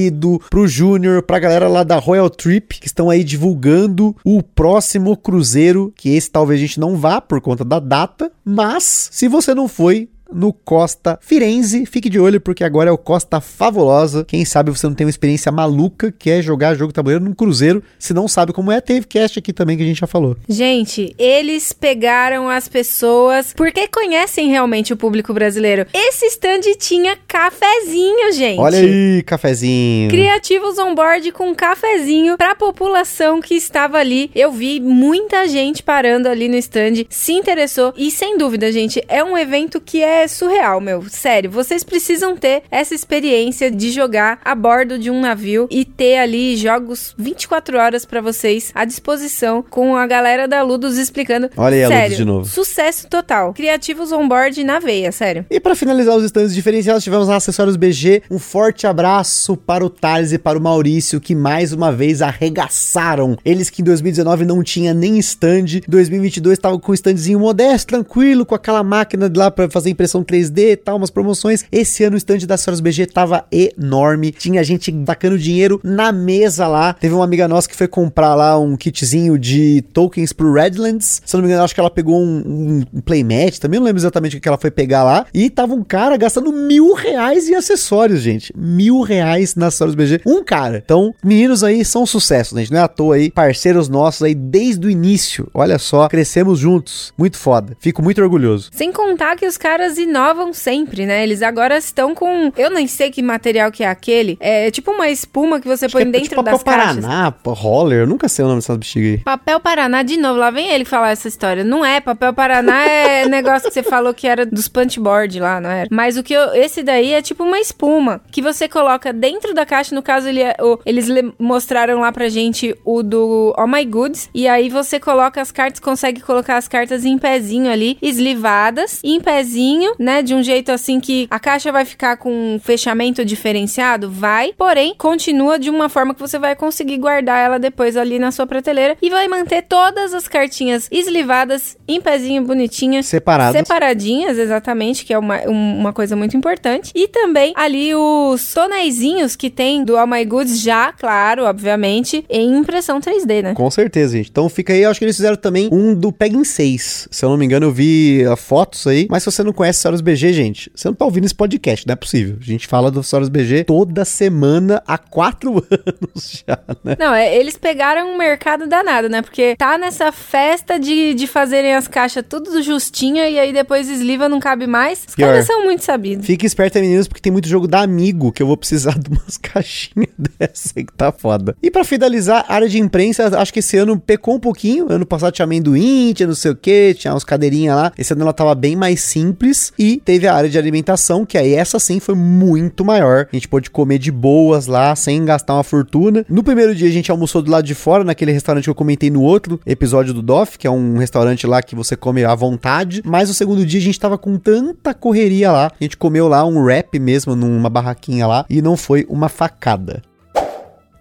pro Júnior, pra galera lá da Royal Trip, que estão aí divulgando o próximo cruzeiro, que esse talvez a gente não vá por conta da data, mas se você não foi, no Costa Firenze. Fique de olho porque agora é o Costa Fabulosa. Quem sabe você não tem uma experiência maluca que é jogar jogo tabuleiro num cruzeiro. Se não sabe como é, teve cast aqui também que a gente já falou. Gente, eles pegaram as pessoas porque conhecem realmente o público brasileiro. Esse stand tinha cafezinho, gente. Olha aí, cafezinho. Criativos on board com cafezinho pra população que estava ali. Eu vi muita gente parando ali no stand, se interessou e sem dúvida, gente, é um evento que é é surreal, meu. Sério, vocês precisam ter essa experiência de jogar a bordo de um navio e ter ali jogos 24 horas para vocês à disposição com a galera da Ludus explicando. Olha aí sério, a Ludus de novo. Sucesso total. Criativos on board na veia, sério. E para finalizar os stands diferenciados, tivemos lá acessórios BG. Um forte abraço para o Thales e para o Maurício que mais uma vez arregaçaram. Eles que em 2019 não tinha nem stand, 2022 estavam com um standzinho modesto, tranquilo, com aquela máquina lá para fazer impressão impressão 3D e tal, umas promoções. Esse ano o stand da Soros BG tava enorme. Tinha gente tacando dinheiro na mesa lá. Teve uma amiga nossa que foi comprar lá um kitzinho de tokens pro Redlands. Se eu não me engano, acho que ela pegou um, um playmat. Também não lembro exatamente o que ela foi pegar lá. E tava um cara gastando mil reais em acessórios, gente. Mil reais na Soros BG. Um cara. Então, meninos aí são um sucesso, gente. Não é à toa aí. Parceiros nossos aí desde o início. Olha só, crescemos juntos. Muito foda. Fico muito orgulhoso. Sem contar que os caras inovam sempre, né? Eles agora estão com. Eu nem sei que material que é aquele. É tipo uma espuma que você Acho põe que é dentro tipo das papel caixas. Paraná, pô, roller. Eu nunca sei o nome dessas bexigas aí. Papel Paraná, de novo, lá vem ele falar essa história. Não é, papel Paraná é negócio que você falou que era dos punchboard lá, não era? Mas o que eu, esse daí é tipo uma espuma que você coloca dentro da caixa. No caso, ele é- o- eles le- mostraram lá pra gente o do Oh My Goods. E aí você coloca as cartas, consegue colocar as cartas em pezinho ali, eslivadas, em pezinho, né? De um jeito assim que a caixa vai ficar com um fechamento diferenciado? Vai, porém, continua de uma forma que você vai conseguir guardar ela depois ali na sua prateleira e vai manter todas as cartinhas eslivadas, em pezinho, bonitinhas. Separadas. Separadinhas, exatamente, que é uma, um- uma coisa muito importante. E também ali os tonéisinhos que tem do All My Goods já, claro, obviamente, em impressão 3D, né? Com certeza, gente. Então fica aí, eu acho que eles fizeram também um do Peg em 6. Se eu não me engano, eu vi ah, fotos aí. Mas se você não conhece Soros BG, gente, você não tá ouvindo esse podcast, não é possível. A gente fala do Soros BG toda semana há quatro anos já, né? Não, é, eles pegaram um mercado danado, né? Porque tá nessa festa de, de fazerem as caixas tudo justinha e aí depois esliva, não cabe mais. Os Pior. caras são muito sabidos. Fique esperto, meninos, porque tem muito jogo da Amigo que eu vou precisar de umas caixinhas dessa aí que tá foda. E pra finalizar, área de imprensa, acho que esse ano pecou um pouquinho. Ano passado tinha amendoim, tinha não sei o que, tinha uns cadeirinhas lá. Esse ano ela tava bem mais simples. E teve a área de alimentação, que aí essa sim foi muito maior. A gente pôde comer de boas lá, sem gastar uma fortuna. No primeiro dia a gente almoçou do lado de fora, naquele restaurante que eu comentei no outro episódio do DOF, que é um restaurante lá que você come à vontade. Mas o segundo dia a gente tava com tanta correria lá. A gente comeu lá um wrap mesmo, numa barraquinha lá, e não foi uma facada.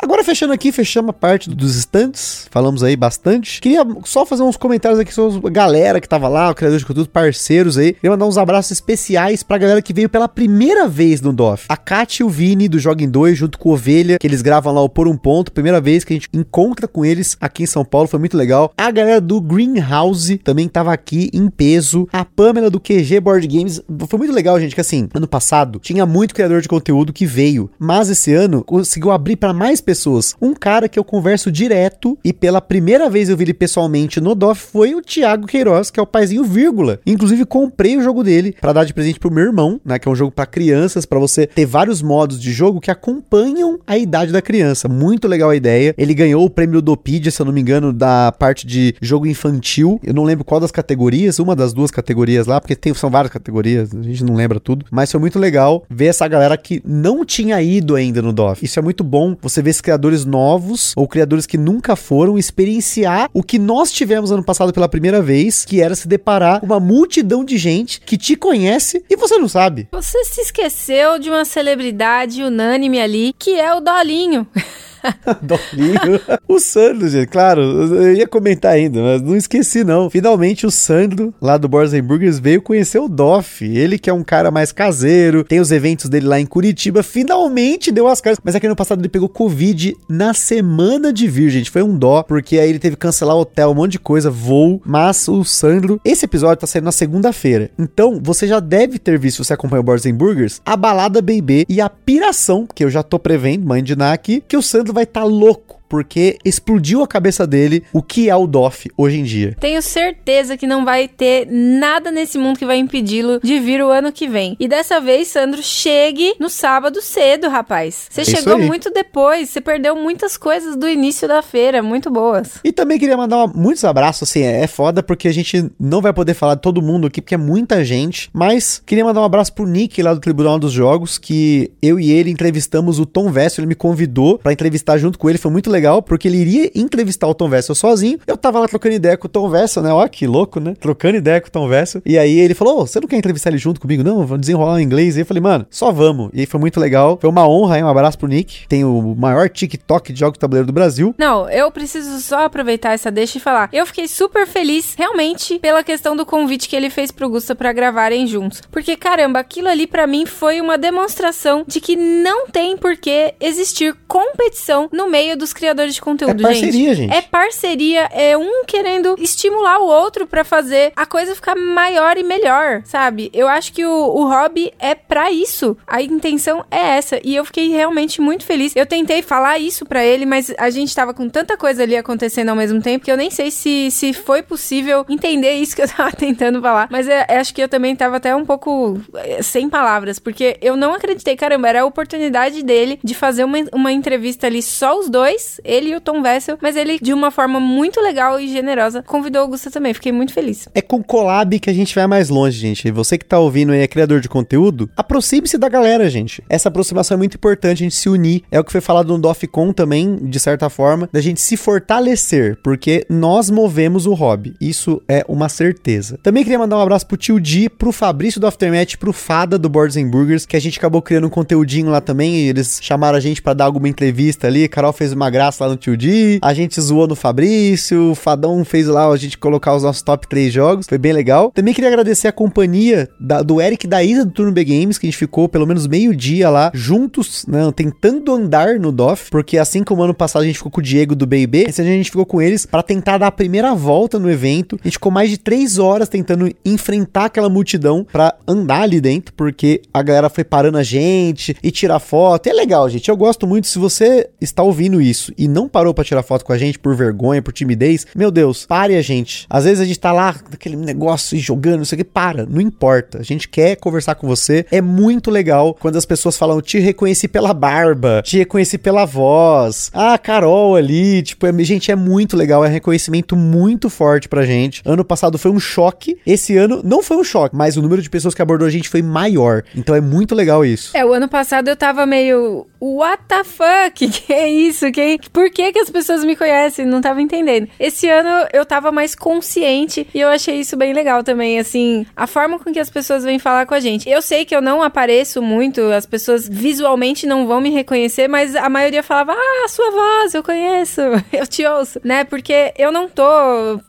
Agora fechando aqui, fechamos a parte dos estantes, falamos aí bastante. Queria só fazer uns comentários aqui sobre a galera que tava lá, o criador de conteúdo, parceiros aí. Queria mandar uns abraços especiais pra galera que veio pela primeira vez no DOF. A Kátia e o Vini do Joga em 2, junto com o Ovelha, que eles gravam lá o Por um Ponto. Primeira vez que a gente encontra com eles aqui em São Paulo, foi muito legal. A galera do Greenhouse também tava aqui em peso. A Pamela do QG Board Games. Foi muito legal, gente, que assim, ano passado tinha muito criador de conteúdo que veio, mas esse ano conseguiu abrir pra mais pessoas. Um cara que eu converso direto e pela primeira vez eu vi ele pessoalmente no DOF foi o Thiago Queiroz, que é o paizinho vírgula. Inclusive comprei o jogo dele pra dar de presente pro meu irmão, né, que é um jogo pra crianças, pra você ter vários modos de jogo que acompanham a idade da criança. Muito legal a ideia. Ele ganhou o prêmio Dopedia, se eu não me engano, da parte de jogo infantil. Eu não lembro qual das categorias, uma das duas categorias lá, porque tem, são várias categorias, a gente não lembra tudo. Mas foi muito legal ver essa galera que não tinha ido ainda no DOF. Isso é muito bom, você ver criadores novos ou criadores que nunca foram experienciar o que nós tivemos ano passado pela primeira vez, que era se deparar com uma multidão de gente que te conhece e você não sabe. Você se esqueceu de uma celebridade unânime ali, que é o Dolinho. Dolinho. o Sandro, gente, claro, eu ia comentar ainda, mas não esqueci não. Finalmente o Sandro, lá do and Burgers, veio conhecer o Doff. Ele que é um cara mais caseiro, tem os eventos dele lá em Curitiba, finalmente deu as caras. Mas aqui no passado ele pegou Covid na semana de vir, gente. Foi um dó, porque aí ele teve que cancelar hotel, um monte de coisa, voo. Mas o Sandro, esse episódio tá saindo na segunda-feira. Então, você já deve ter visto, se você acompanha o and Burgers, a balada BB e a piração, que eu já tô prevendo, mãe de Ná aqui, que o Sandro vai estar tá louco. Porque explodiu a cabeça dele o que é o DOF hoje em dia. Tenho certeza que não vai ter nada nesse mundo que vai impedi-lo de vir o ano que vem. E dessa vez, Sandro, chegue no sábado cedo, rapaz. Você É chegou muito depois, você perdeu muitas coisas do início da feira, muito boas. E também queria mandar muitos abraços, assim, é, é foda porque a gente não vai poder falar de todo mundo aqui, porque é muita gente, mas queria mandar um abraço pro Nick lá do Tribunal dos Jogos, que eu e ele entrevistamos o Tom Vessel, ele me convidou pra entrevistar junto com ele, foi muito legal, porque ele iria entrevistar o Tom Vessel sozinho. Eu tava lá trocando ideia com o Tom Vessel, né? Ó, que louco, né? Trocando ideia com o Tom Vessel. E aí ele falou: oh, você não quer entrevistar ele junto comigo? Não, vamos desenrolar em inglês. E eu falei, mano, só vamos. E aí foi muito legal. Foi uma honra, hein? Um abraço pro Nick. Tem o maior TikTok de jogos de tabuleiro do Brasil. Não, eu preciso só aproveitar essa deixa e falar. Eu fiquei super feliz, realmente, pela questão do convite que ele fez pro Gusta para gravarem juntos. Porque, caramba, aquilo ali para mim foi uma demonstração de que não tem por que existir competição no meio dos criadores de conteúdo, é parceria, gente. gente. É parceria, é um querendo estimular o outro para fazer a coisa ficar maior e melhor, sabe? Eu acho que o, o hobby é para isso. A intenção é essa. E eu fiquei realmente muito feliz. Eu tentei falar isso para ele, mas a gente tava com tanta coisa ali acontecendo ao mesmo tempo que eu nem sei se, se foi possível entender isso que eu tava tentando falar. Mas é, acho que eu também tava até um pouco é, sem palavras, porque eu não acreditei, caramba, era a oportunidade dele de fazer uma, uma entrevista ali só os dois, ele e o Tom Vessel, mas ele de uma forma muito legal e generosa convidou o Augusta também. Fiquei muito feliz. É com collab que a gente vai mais longe, gente. E você que tá ouvindo aí é criador de conteúdo, aproxime-se da galera, gente. Essa aproximação é muito importante, a gente se unir. É o que foi falado no DOFCON também, de certa forma, da gente se fortalecer, porque nós movemos o hobby. Isso é uma certeza. Também queria mandar um abraço pro tio Di, pro Fabrício do Aftermath, pro Fada do Boards Burgers, que a gente acabou criando um conteúdinho lá também, e eles chamaram a gente para dar alguma entrevista ali. Carol fez uma graça lá no tio Di, a gente zoou no Fabrício, o Fadão fez lá a gente colocar os nossos top 3 jogos, foi bem legal. Também queria agradecer a companhia da, do Eric da Isa do Turno B Games, que a gente ficou pelo menos meio dia lá, juntos, né, tentando andar no DOF, porque assim como ano passado a gente ficou com o Diego do BB, esse ano a gente ficou com eles para tentar dar a primeira volta no evento. A gente ficou mais de 3 horas tentando enfrentar aquela multidão para andar ali dentro, porque a galera foi parando a gente e tirar foto. E é legal, gente. Eu gosto muito. Se você está ouvindo isso e não parou para tirar foto com a gente por vergonha, por timidez, meu Deus, pare a gente. Às vezes a gente tá lá naquele negócio e jogando, não sei o que, para, não importa. A gente quer conversar com você. É muito legal quando as pessoas falam, te reconheci pela barba, te reconheci pela voz. Ah, Carol ali, tipo, é, gente, é muito legal, é um reconhecimento muito forte pra gente. Ano passado foi um choque, esse ano não foi um choque, mas o número de pessoas que abordou a gente foi maior. Então é muito legal isso. É, o ano passado eu tava meio, what the fuck? Que é isso? Que, por que que as pessoas me conhecem? Não tava entendendo. Esse ano eu tava mais consciente e eu achei isso bem legal também, assim, a forma com que as pessoas vêm falar com a gente. Eu sei que eu não apareço muito, as pessoas visualmente não vão me reconhecer, mas a maioria falava, ah, sua voz, eu conheço, eu te ouço, né? Porque eu não tô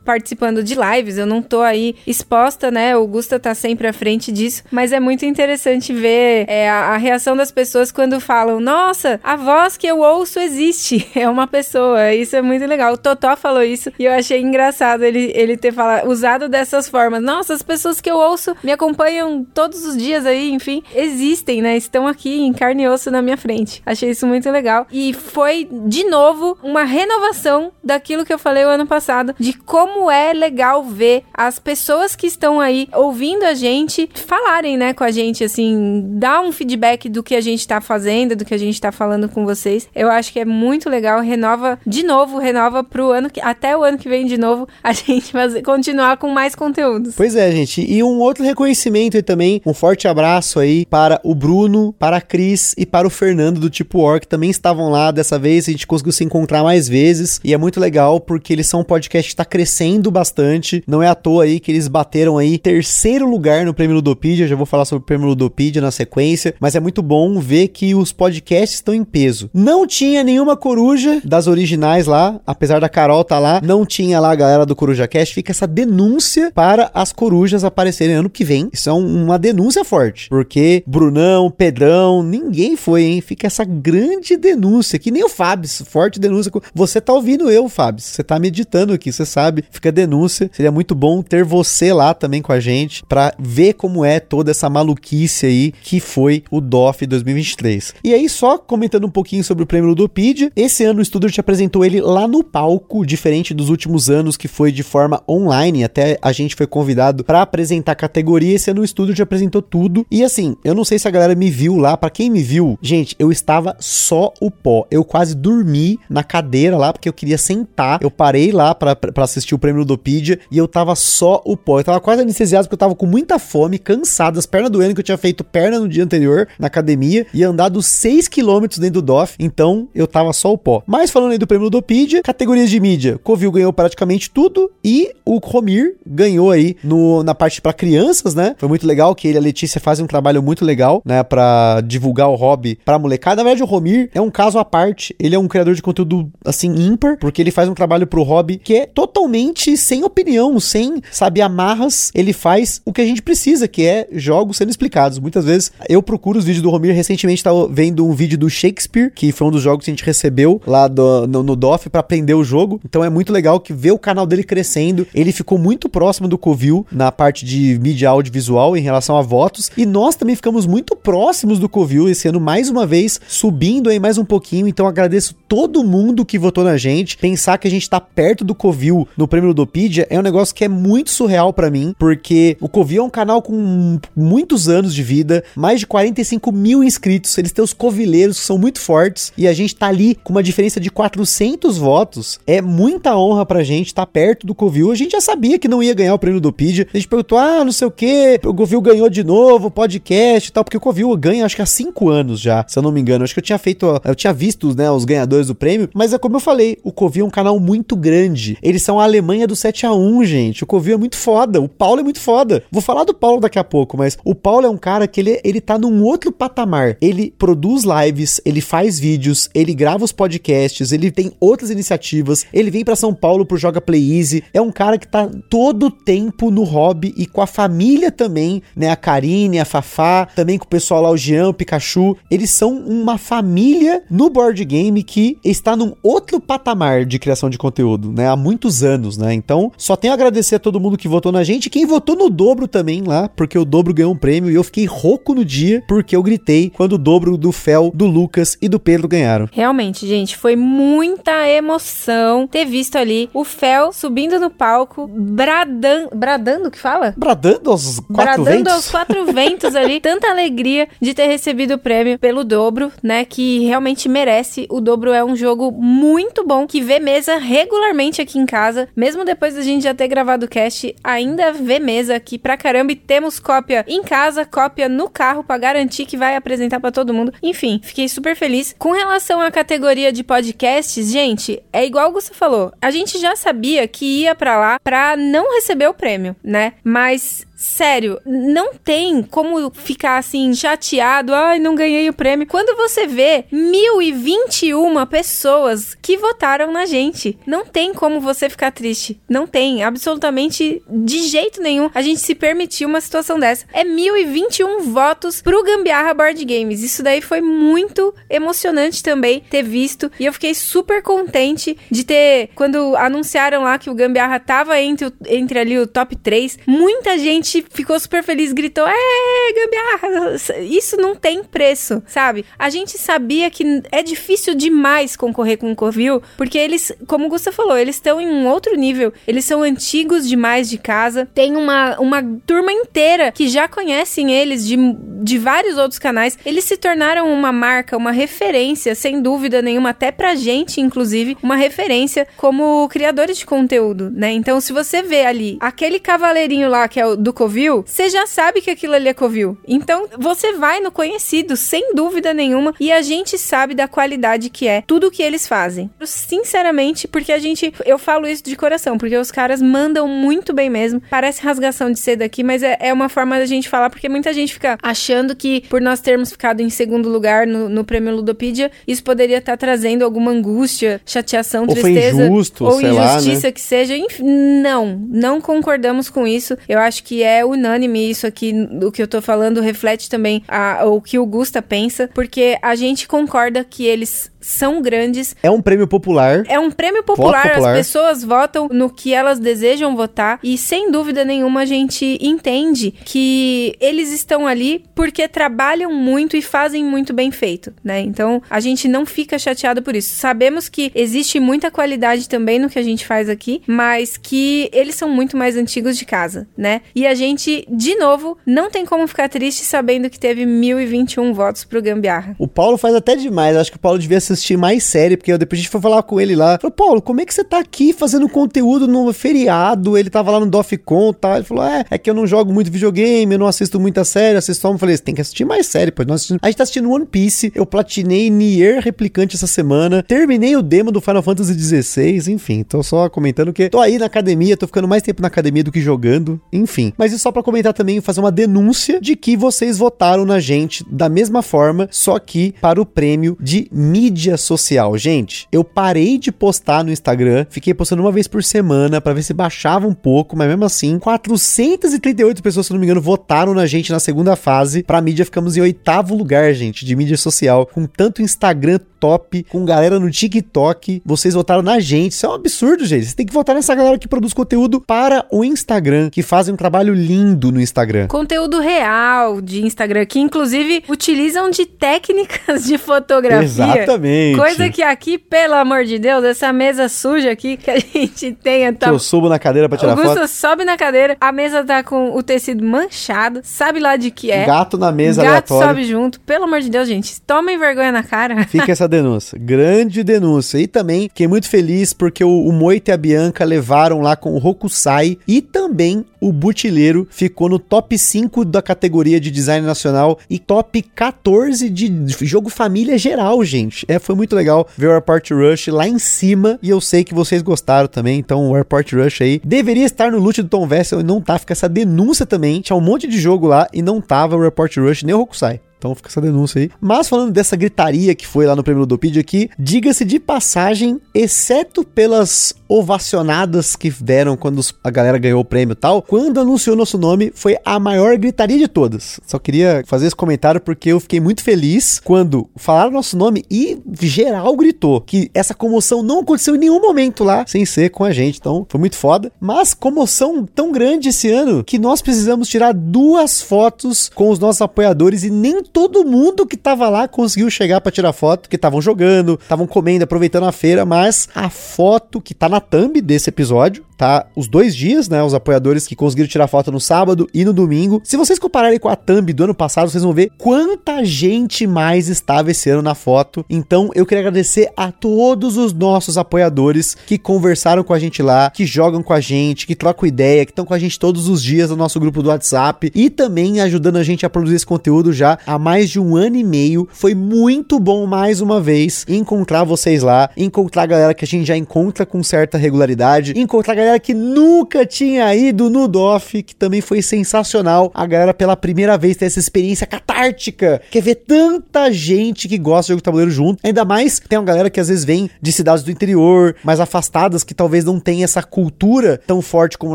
participando de lives, eu não tô aí exposta, né? O Gusta tá sempre à frente disso, mas é muito interessante ver é, a, a reação das pessoas quando falam, nossa, a voz que eu ouço existe, é uma pessoa, isso é muito legal. O Totó falou isso e eu achei engraçado ele, ele ter falado, usado dessas formas. Nossa, as pessoas que eu ouço me acompanham todos os dias aí, enfim, existem, né? Estão aqui em carne e osso na minha frente. Achei isso muito legal. E foi, de novo, uma renovação daquilo que eu falei o ano passado, de como é legal ver as pessoas que estão aí ouvindo a gente falarem, né, com a gente, assim, dar um feedback do que a gente tá fazendo, do que a gente tá falando com vocês. Eu acho que é muito legal, renova de novo, renova pro ano que até o ano que vem de novo a gente fazer, continuar com mais conteúdos. Pois é, gente. E um outro reconhecimento aí também, um forte abraço aí para o Bruno, para a Cris e para o Fernando do Tipo War, que também estavam lá dessa vez. A gente conseguiu se encontrar mais vezes e é muito legal porque eles são um podcast que está crescendo bastante. Não é à toa aí que eles bateram aí terceiro lugar no Prêmio Ludopedia. Já vou falar sobre o Prêmio Ludopedia na sequência, mas é muito bom ver que os podcasts estão em peso. Não tinha nenhuma coruja das originais lá, apesar da Carol tá lá, não tinha lá a galera do Coruja Cast. Fica essa denúncia para as corujas aparecerem ano que vem. Isso é um, uma denúncia forte, porque Brunão, Pedrão, ninguém foi, hein? Fica essa grande denúncia, que nem o Fabs, forte denúncia. Você tá ouvindo eu, Fabs, você tá meditando aqui, você sabe, fica denúncia. Seria muito bom ter você lá também com a gente para ver como é toda essa maluquice aí que foi o DOF 2023. E aí, só comentando um pouquinho sobre o prêmio Ludopedia, esse ano o te apresentou ele lá no palco, diferente dos últimos anos que foi de forma online, até a gente foi convidado para apresentar a categoria, esse ano o te apresentou tudo. E assim, eu não sei se a galera me viu lá, para quem me viu, gente, eu estava só o pó. Eu quase dormi na cadeira lá porque eu queria sentar. Eu parei lá para assistir o prêmio Ludopedia e eu tava só o pó. Eu tava quase anestesiado porque eu tava com muita fome, cansado, as pernas doendo que eu tinha feito perna no dia anterior na academia e andado 6 km dentro do DOF, então eu tava só o pó. Mas falando aí do prêmio Ludopedia, categorias de mídia, Covil ganhou praticamente tudo e o Romir ganhou aí no, na parte para crianças, né? Foi muito legal que ele e a Letícia fazem um trabalho muito legal, né, para divulgar o hobby pra molecada. Na verdade, o Romir é um caso à parte. Ele é um criador de conteúdo assim ímpar, porque ele faz um trabalho pro hobby que é totalmente sem opinião, sem, sabe, amarras. Ele faz o que a gente precisa, que é jogos sendo explicados. Muitas vezes eu procuro os vídeos do Romir. Recentemente estava vendo um vídeo do Shakespeare, que foi um dos jogos que a gente recebeu lá do, no, no DOF para aprender o jogo. Então é muito legal que ver o canal dele crescendo. Ele ficou muito próximo do Covil na parte de mídia audiovisual em relação a votos. E nós também ficamos muito próximos do Covil esse ano, mais uma vez, subindo aí mais um pouquinho. Então agradeço todo mundo que votou na gente. Pensar que a gente tá perto do Covil no prêmio Ludopedia é um negócio que é muito surreal para mim, porque o Covil é um canal com muitos anos de vida, mais de 45 mil inscritos. Eles têm os covileiros que são muito fortes e a gente tá ali com uma diferença de 400 votos. É muita honra pra gente estar tá perto do Covil. A gente já sabia que não ia ganhar o prêmio Ludopedia. A gente perguntou, ah, não sei o que, o Covil ganhou de novo, podcast e tal, porque o Covil ganha acho que há 5 anos já, se eu não me engano. Acho que eu tinha feito, eu tinha visto né, os ganhadores do prêmio, mas é como eu falei, o Covil é um canal muito grande. Eles são a Alemanha do 7 a 1 gente. O Covil é muito foda. O Paulo é muito foda. Vou falar do Paulo daqui a pouco, mas o Paulo é um cara que ele, ele tá num outro patamar. Ele produz lives, ele faz vídeos, ele grava os podcasts, ele tem outras iniciativas, ele vem para São Paulo pro Joga Play Easy. É um cara que tá todo tempo no hobby e com a família também, né? A Karine, a Fafá, também com o pessoal lá, o Jean, o Pikachu. Eles são uma família no board game que está num outro patamar de criação de conteúdo, né? Há muitos anos, né? Então, só tenho a agradecer a todo mundo que votou na gente, quem votou no dobro também lá, porque o dobro ganhou um prêmio e eu fiquei rouco no dia porque eu gritei quando o dobro do Fel, do Lucas e do Pedro ganharam. Realmente, gente, foi muita emoção ter visto ali o Fel subindo no palco, bradando, bradando que fala? Bradando aos quatro bradando ventos. aos quatro ventos ali, tanta alegria de ter recebido o prêmio pelo dobro, né, que realmente merece. O dobro é um jogo muito bom que vê mesa regularmente aqui em casa, mesmo depois da gente já ter gravado o cast, ainda vê mesa aqui pra caramba e temos cópia em casa, cópia no carro para garantir que vai apresentar para todo mundo. Enfim, fiquei super feliz. Com relação à categoria de podcasts, gente, é igual você falou. A gente já sabia que ia para lá para não receber o prêmio, né? Mas Sério, não tem como ficar assim chateado, ai, não ganhei o prêmio. Quando você vê 1021 pessoas que votaram na gente, não tem como você ficar triste. Não tem, absolutamente de jeito nenhum. A gente se permitiu uma situação dessa. É 1021 votos pro Gambiarra Board Games. Isso daí foi muito emocionante também ter visto e eu fiquei super contente de ter quando anunciaram lá que o Gambiarra tava entre, o, entre ali o top 3, muita gente ficou super feliz, gritou: É, gambiarra! Isso não tem preço, sabe? A gente sabia que é difícil demais concorrer com o Covil, porque eles, como o Gusta falou, eles estão em um outro nível. Eles são antigos demais de casa. Tem uma, uma turma inteira que já conhecem eles de, de vários outros canais. Eles se tornaram uma marca, uma referência, sem dúvida nenhuma, até pra gente, inclusive, uma referência como criadores de conteúdo, né? Então, se você vê ali aquele cavaleirinho lá que é o do Covil, você já sabe que aquilo ali é Covil. Então, você vai no conhecido, sem dúvida nenhuma, e a gente sabe da qualidade que é tudo que eles fazem. Sinceramente, porque a gente, eu falo isso de coração, porque os caras mandam muito bem mesmo. Parece rasgação de seda aqui, mas é, é uma forma da gente falar, porque muita gente fica achando que por nós termos ficado em segundo lugar no, no prêmio Ludopedia, isso poderia estar tá trazendo alguma angústia, chateação, ou tristeza. Injusto, ou injustiça lá, né? que seja. Enfim, não, não concordamos com isso. Eu acho que é unânime isso aqui, o que eu tô falando reflete também a, o que o Gusta pensa, porque a gente concorda que eles são grandes. É um prêmio popular. É um prêmio popular, popular. as pessoas votam no que elas desejam votar e sem dúvida nenhuma a gente entende que eles estão ali porque trabalham muito e fazem muito bem feito, né? Então a gente não fica chateado por isso. Sabemos que existe muita qualidade também no que a gente faz aqui, mas que eles são muito mais antigos de casa, né? E a gente, de novo, não tem como ficar triste sabendo que teve 1021 votos pro Gambiarra. O Paulo faz até demais. Acho que o Paulo devia assistir mais série, porque depois a gente foi falar com ele lá. Falou, Paulo, como é que você tá aqui fazendo conteúdo no feriado? Ele tava lá no DOFCON e tá? tal. Ele falou, é, é que eu não jogo muito videogame, eu não assisto muita série, assisto só. Eu falei, você tem que assistir mais série, pô. Nós assistimos... A gente tá assistindo One Piece, eu platinei Nier Replicante essa semana semana. Terminei o demo do Final Fantasy XVI, enfim. Tô só comentando que tô aí na academia, tô ficando mais tempo na academia do que jogando, enfim. Mas isso só para comentar também, fazer uma denúncia de que vocês votaram na gente da mesma forma, só que para o prêmio de mídia social. Gente, eu parei de postar no Instagram, fiquei postando uma vez por semana para ver se baixava um pouco, mas mesmo assim, 438 pessoas, se não me engano, votaram na gente na segunda fase. Pra mídia, ficamos em oitavo lugar, gente, de mídia social, com tanto Instagram top, com galera no TikTok. Vocês votaram na gente. Isso é um absurdo, gente. Você tem que votar nessa galera que produz conteúdo para o Instagram, que fazem um trabalho lindo no Instagram. Conteúdo real de Instagram, que inclusive utilizam de técnicas de fotografia. Exatamente. Coisa que aqui, pelo amor de Deus, essa mesa suja aqui que a gente tem. Tá... Que eu subo na cadeira pra tirar Augusto foto. sobe na cadeira, a mesa tá com o tecido manchado, sabe lá de que é. Gato na mesa Gato aleatório. sobe junto. Pelo amor de Deus, gente, tomem vergonha na cara. Fica essa denúncia. Grande denúncia. E também fiquei muito feliz porque o, o Moita e a Bianca levaram lá com o Rokusai e também o Butileiro ficou no top 5 da categoria de design nacional e top 14 de jogo família geral, gente. É, foi muito legal ver o Airport Rush lá em cima e eu sei que vocês gostaram também, então o Airport Rush aí deveria estar no loot do Tom Vessel e não tá, fica essa denúncia também. Tinha um monte de jogo lá e não tava o Airport Rush nem o Rokusai. Então fica essa denúncia aí. Mas falando dessa gritaria que foi lá no prêmio Ludopedia aqui, diga-se de passagem, exceto pelas ovacionadas que deram quando a galera ganhou o prêmio e tal, quando anunciou nosso nome, foi a maior gritaria de todas. Só queria fazer esse comentário porque eu fiquei muito feliz quando falaram nosso nome e geral gritou que essa comoção não aconteceu em nenhum momento lá sem ser com a gente. Então foi muito foda. Mas comoção tão grande esse ano que nós precisamos tirar duas fotos com os nossos apoiadores e nem todo mundo que tava lá conseguiu chegar para tirar foto, que estavam jogando, estavam comendo, aproveitando a feira, mas a foto que tá na thumb desse episódio, tá? Os dois dias, né? Os apoiadores que conseguiram tirar foto no sábado e no domingo. Se vocês compararem com a thumb do ano passado, vocês vão ver quanta gente mais estava esse ano na foto. Então, eu queria agradecer a todos os nossos apoiadores que conversaram com a gente lá, que jogam com a gente, que trocam ideia, que estão com a gente todos os dias no nosso grupo do WhatsApp e também ajudando a gente a produzir esse conteúdo já há mais de um ano e meio. Foi muito bom mais uma vez encontrar vocês lá, encontrar a galera que a gente já encontra com certa regularidade, encontrar a galera que nunca tinha ido no DOF, que também foi sensacional. A galera pela primeira vez ter essa experiência catártica, quer ver tanta gente que gosta de jogo de tabuleiro junto. Ainda mais tem uma galera que às vezes vem de cidades do interior, mais afastadas, que talvez não tenha essa cultura tão forte como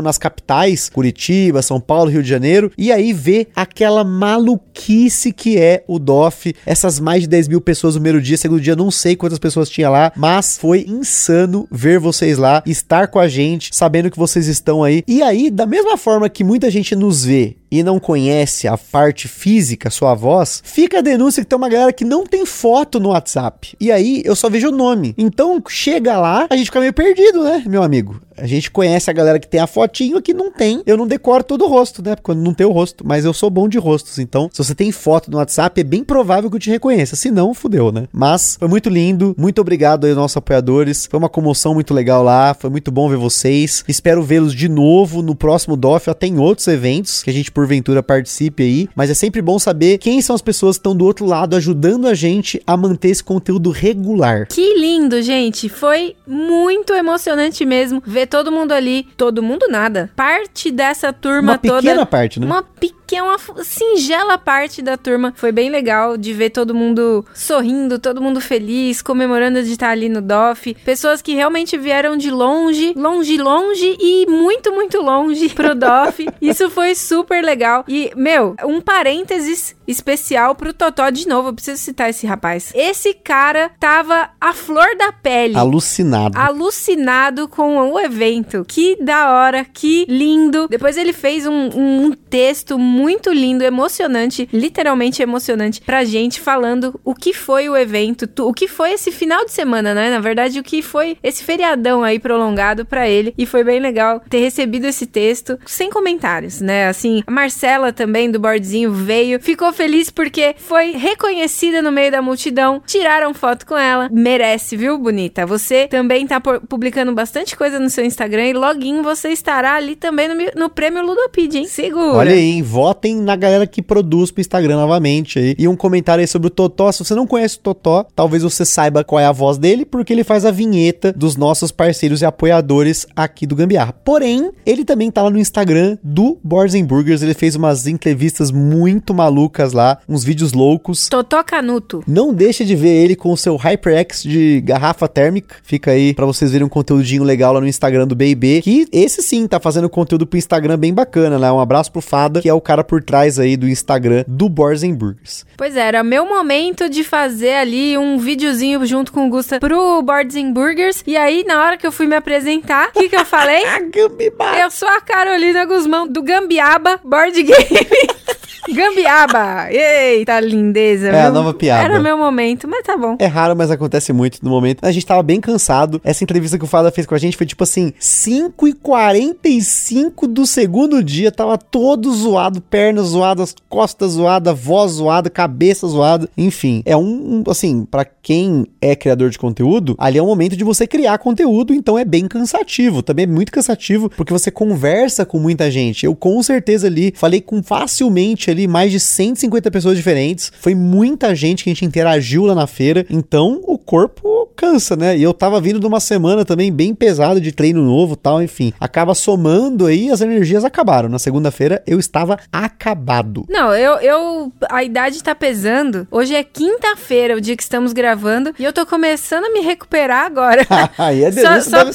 nas capitais, Curitiba, São Paulo, Rio de Janeiro, e aí vê aquela maluquice que é o DOF, essas mais de 10 mil pessoas no primeiro dia, segundo dia, não sei quantas pessoas tinha lá, mas foi insano ver vocês lá, estar com a gente, sabendo que vocês estão aí. E aí, da mesma forma que muita gente nos vê e não conhece a parte física, sua voz, fica a denúncia que tem uma galera que não tem foto no WhatsApp. E aí eu só vejo o nome. Então chega lá, a gente fica meio perdido, né, meu amigo? A gente conhece a galera que tem a fotinho que não tem. Eu não decoro todo o rosto, né? Quando não tem o rosto, mas eu sou bom de rostos. Então, se você tem foto no WhatsApp, é bem provável que eu te reconheça. Se não, fudeu, né? Mas foi muito lindo. Muito obrigado aí aos nossos apoiadores. Foi uma comoção muito legal lá. Foi muito bom ver vocês. Espero vê-los de novo no próximo DOF. Até em outros eventos que a gente porventura participe aí. Mas é sempre bom saber quem são as pessoas que estão do outro lado ajudando a gente a manter esse conteúdo regular. Que lindo, gente. Foi muito emocionante mesmo ver todo mundo ali. Todo mundo nada. Parte dessa turma Uma toda. pequena parte, né? Uma pequena, uma f- singela parte da turma. Foi bem legal de ver todo mundo sorrindo, todo mundo feliz, comemorando de estar ali no DOF. Pessoas que realmente vieram de longe, longe, longe e muito, muito longe pro DOF. Isso foi super legal. E, meu, um parênteses especial pro Totó de novo. Eu preciso citar esse rapaz. Esse cara tava a flor da pele Alucinado. alucinado com o evento. Que da hora, que lindo. Depois ele fez um, um- um texto muito lindo, emocionante, literalmente emocionante, pra gente falando o que foi o evento, tu- o que foi esse final de semana, né? Na verdade, o que foi esse feriadão aí prolongado pra ele. E foi bem legal ter recebido esse texto sem comentários, né? Assim, a Marcela também do Bordzinho veio, ficou feliz porque foi reconhecida no meio da multidão, tiraram foto com ela. Merece, viu, bonita? Você também tá publicando bastante coisa no seu Instagram e login você estará ali também no, no prêmio Ludopedia, hein? Segura. Olha aí, hein? Votem votem na galera que produz pro Instagram novamente aí. E um comentário aí sobre o Totó. Se você não conhece o Totó, talvez você saiba qual é a voz dele, porque ele faz a vinheta dos nossos parceiros e apoiadores aqui do Gambiarra. Porém, ele também tá lá no Instagram do Boards and Burgers. Ele fez umas entrevistas muito malucas lá, uns vídeos loucos. Totó Canuto. Não deixe de ver ele com o seu HyperX de garrafa térmica. Fica aí pra vocês verem um conteúdinho legal lá no Instagram do BB. Que esse sim tá fazendo conteúdo pro Instagram bem bacana, né? Um abraço pro Fada, que é o cara por trás aí do Instagram do and Burgers. Pois é, era meu momento de fazer ali um videozinho junto com o Gusta pro and Burgers. E aí, na hora que eu fui me apresentar, o que, que eu falei? Eu sou a Carolina Guzmão do Gambiaba Board Game. Gambiaba! Eita, lindeza. É, a viu? nova piada. Era meu momento, mas tá bom. É raro, mas acontece muito no momento. A gente tava bem cansado. Essa entrevista que o Fada fez com a gente foi tipo assim: 5 e 45 do segundo dia. Tava todo zoado, pernas zoadas, costas zoadas, voz zoada, cabeça zoada. Enfim, é um, assim, pra quem é criador de conteúdo, ali é um momento de você criar conteúdo, então é bem cansativo. Também é muito cansativo porque você conversa com muita gente. Eu com certeza ali falei com facilmente ali mais de 150 pessoas diferentes. Foi muita gente que a gente interagiu lá na feira. Então o corpo cansa, né? E eu tava vindo de uma semana também bem pesada de treino novo, tal, enfim. Acaba somando aí, as energias acabaram. Na segunda-feira eu estava acabado. Não, eu, eu. A idade tá pesando. Hoje é quinta-feira, o dia que estamos gravando. E eu tô começando a me recuperar agora. aí é Só- denúncia só da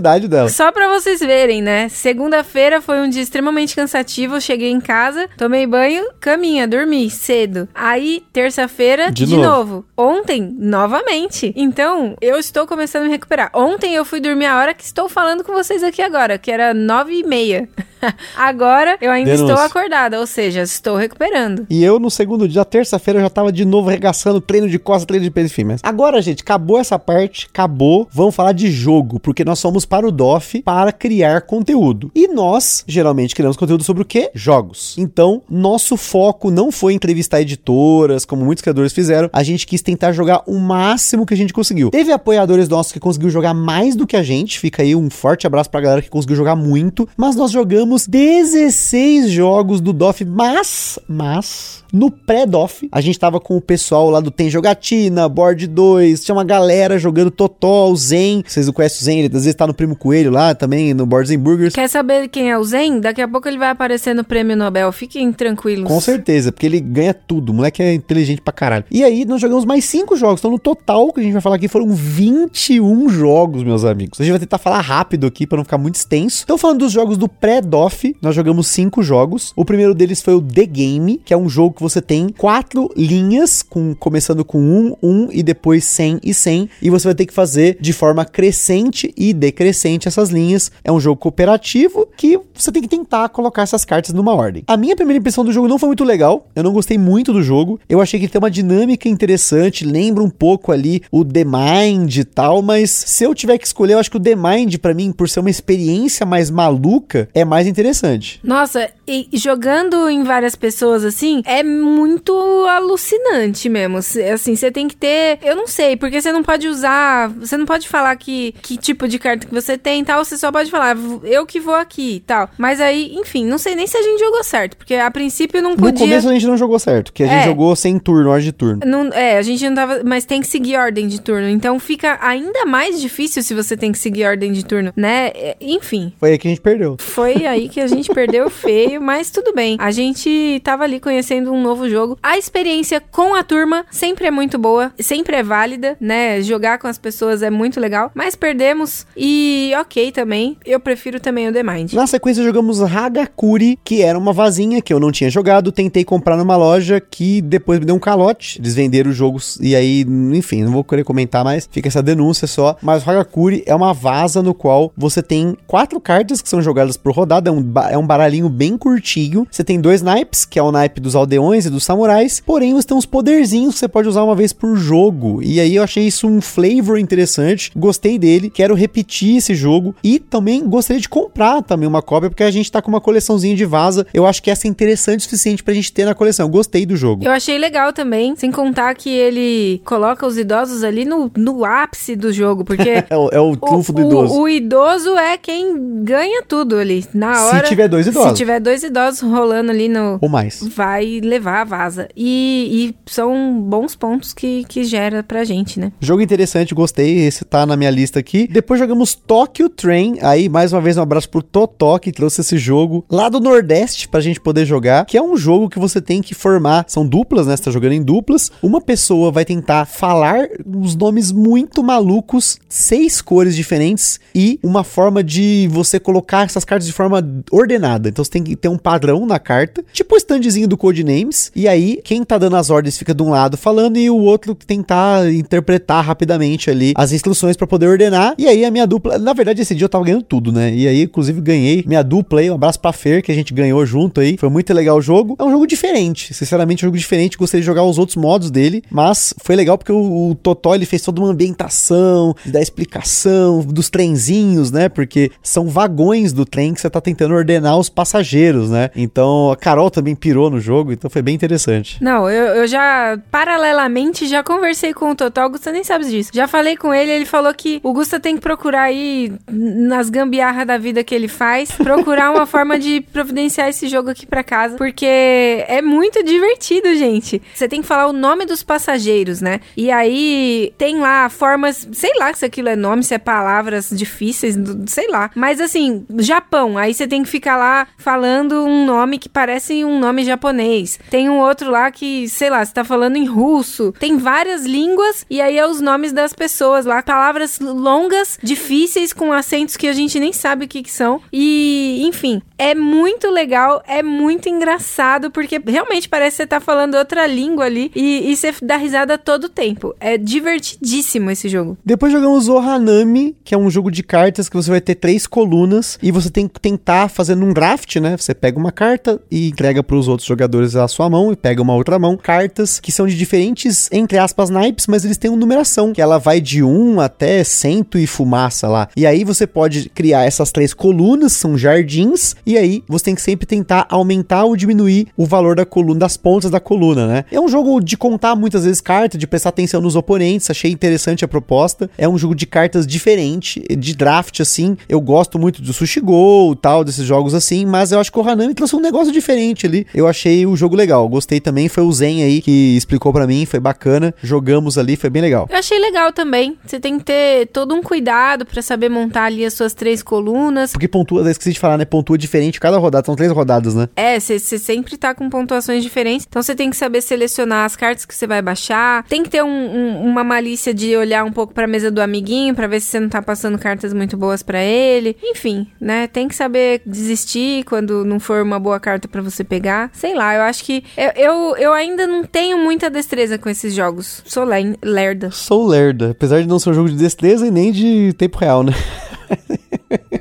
pra não. dela. Só pra vocês verem, né? Segunda-feira foi um dia extremamente cansativo. Eu cheguei em casa, tomei banho, caminha, dormi cedo. Aí, terça-feira, De de, novo. novo. Ontem, novamente. Então, eu estou começando a me recuperar. Ontem eu fui dormir a hora que estou falando com vocês aqui agora, que era nove e meia. agora eu ainda Denúncia. estou acordada, ou seja, estou recuperando. E eu, no segundo dia, terça-feira, já tava de novo arregaçando treino de costas, treino de peso, enfim. Mas agora, gente, acabou essa parte, acabou. Vamos falar de jogo, porque nós somos para o DOF para criar conteúdo. E nós, geralmente, criamos conteúdo sobre o quê? Jogos. Então, nosso foco não foi entrevistar editoras, como muitos criadores fizeram. A gente quis tentar jogar o máximo que a gente conseguiu. Teve apoiadores nossos que conseguiu jogar mais do que a gente. Fica aí um forte abraço pra galera que conseguiu jogar muito. Mas nós jogamos 16 jogos do DOF, mas, mas, no pré-DOF, a gente tava com o pessoal lá do Tem Jogatina, Board 2, tinha uma galera jogando Totó, o Zen. Vocês não conhecem o Zen, ele às vezes tá no Primo Coelho lá também, no Boards and Burgers. Quer saber quem é o Zen? Daqui a pouco ele vai aparecer no prêmio Nobel. Fiquem tranquilos. Com certeza, porque ele ganha tudo. O moleque é inteligente pra caralho. E aí, nós jogamos mais 5 jogos. Então, no total, que a gente vai falar aqui, foram 21 jogos, meus amigos. A gente vai tentar falar rápido aqui pra não ficar muito extenso. Então, falando dos jogos do pré-DOF, nós jogamos 5 jogos. O primeiro deles foi o The Game, que é um jogo que você tem quatro linhas, com, começando com 1, 1 e depois 100 e 100. E você vai ter que fazer de forma crescente e decrescente essas linhas. É um jogo cooperativo que você tem que tentar colocar essas cartas numa ordem. A minha primeira impressão do jogo não foi muito legal. Eu não gostei muito do jogo. Eu achei que tem uma dinâmica interessante, lembra um pouco ali o The Mind e tal, mas se eu tiver que escolher, eu acho que o The Mind pra mim, por ser uma experiência mais maluca, é mais interessante. Nossa, e jogando em várias pessoas assim, é muito alucinante mesmo. Assim, você tem que ter. Eu não sei, porque você não pode usar. Você não pode falar que, que tipo de carta que você tem e tal. Você só pode falar, "V- eu que vou aqui e tal. Mas aí, enfim, não sei nem se a gente jogou certo. Porque a princípio não No podia. começo a gente não jogou certo, porque a gente É. jogou sem turno, ordem de turno. Não, é, a gente não tava. Mas tem que seguir ordem de turno. Então fica ainda mais difícil se você tem que seguir ordem de turno, né? É, Enfim. Foi aí que a gente perdeu. Foi aí que a gente perdeu feio, mas tudo bem. A gente tava ali conhecendo um novo jogo. A experiência com a turma sempre é muito boa, sempre é válida, né? Jogar com as pessoas é muito legal, mas perdemos e ok também. Eu prefiro também o The Mind. Na sequência jogamos Hagakuri, que era uma vazinha que eu não tinha jogado, tentei comprar numa loja que depois me deu um calote. Eles venderam os jogos e aí, enfim, não vou querer comentar mais, fica essa denúncia só. Mas Hagakuri é uma vaza no qual você tem quatro cartas que são jogadas por rodada, é um, é um baralhinho bem curtinho. Você tem dois naipes, que é o naipe dos aldeões e dos samurais, porém você tem uns poderzinhos que você pode usar uma vez por jogo. E aí eu achei isso um flavor interessante, gostei dele, quero repetir esse jogo e também gostaria de comprar também uma cópia, porque a gente tá com uma coleçãozinha de vaza. Eu acho que essa é interessante o suficiente pra gente ter na coleção. Eu gostei do jogo. Eu achei legal também, sem contar que ele coloca os idosos ali no, no ápice do jogo, porque É o, é o trunfo do o, idoso. O, idoso é quem ganha tudo ali, na Se hora. tiver dois idosos. Se tiver dois dois idosos rolando ali no. Ou mais. Vai levar a vaza. E, e são bons pontos que, que gera pra gente, né? Jogo interessante, gostei. Esse tá na minha lista aqui. Depois jogamos Tokyo Train. Aí, mais uma vez, um abraço pro Totó, que trouxe esse jogo lá do Nordeste pra gente poder jogar. Que é um jogo que você tem que formar. São duplas, né? Você tá jogando em duplas. Uma pessoa vai tentar falar uns nomes muito malucos, seis cores diferentes e uma forma de você colocar essas cartas de forma ordenada. Então você tem que um padrão na carta, tipo o standzinho do Codenames. E aí, quem tá dando as ordens fica de um lado falando e o outro tentar interpretar rapidamente ali as instruções para poder ordenar. E aí a minha dupla, na verdade esse dia eu tava ganhando tudo, né? E aí inclusive ganhei minha dupla aí, um abraço pra Fer que a gente ganhou junto aí. Foi muito legal o jogo. É um jogo diferente, sinceramente um jogo diferente, gostaria de jogar os outros modos dele, mas foi legal porque o, o Totó ele fez toda uma ambientação, da explicação dos trenzinhos, né? Porque são vagões do trem que você tá tentando ordenar os passageiros, né? Então a Carol também pirou no jogo, então foi bem interessante. Não, eu, eu já, paralelamente, já conversei com o Totó, o Gusta nem sabe disso. Já falei com ele, ele falou que o Gusta tem que procurar aí, nas gambiarras da vida que ele faz, procurar uma forma de providenciar esse jogo aqui pra casa, porque é muito divertido, gente. Você tem que falar o nome dos passageiros, né? E aí tem lá formas, sei lá se aquilo é nome, se é palavras difíceis, sei lá. Mas assim, Japão, aí você tem que ficar lá falando um nome que parece um nome japonês. Tem um outro lá que, sei lá, você tá falando em russo. Tem várias línguas e aí é os nomes das pessoas lá, palavras longas, difíceis com acentos que a gente nem sabe o que, que são. E, enfim, é muito legal, é muito engraçado porque realmente parece que você tá falando outra língua ali e, e você dá risada todo o tempo. É divertidíssimo esse jogo. Depois jogamos o Hanami, que é um jogo de cartas que você vai ter três colunas e você tem que tentar fazendo um draft, né? Você pega uma carta e entrega para os outros jogadores a sua mão e pega uma outra mão. Cartas que são de diferentes, entre aspas, naipes, mas eles têm uma numeração, que ela vai de 1 até cento e fumaça lá. E aí você pode criar essas três colunas, são jardins, e aí você tem que sempre tentar aumentar ou diminuir o valor da coluna, das pontas da coluna, né? É um jogo de contar muitas vezes cartas, de prestar atenção nos oponentes, achei interessante a proposta. É um jogo de cartas diferente, de draft assim. Eu gosto muito do Sushi Go tal, desses jogos assim, mas eu acho que o Hanami trouxe um negócio diferente ali. Eu achei o jogo legal, gostei também. Foi o Zen aí que explicou para mim, foi bacana. Jogamos ali, foi bem legal. Eu achei legal também. Você tem que ter todo um cuidado para saber montar ali as suas três colunas. Porque pontua, esqueci de falar, né? Pontua diferente cada rodada, são três rodadas, né? É, você sempre tá com pontuações diferentes. Então você tem que saber selecionar as cartas que você vai baixar. Tem que ter um, um, uma malícia de olhar um pouco pra mesa do amiguinho para ver se você não tá passando cartas muito boas para ele. Enfim, né? Tem que saber desistir quando não for uma boa carta para você pegar. Sei lá, eu acho que eu, eu, eu, ainda não tenho muita destreza com esses jogos. Sou lerda. Sou lerda, apesar de não ser um jogo de destreza e nem de tempo real, né?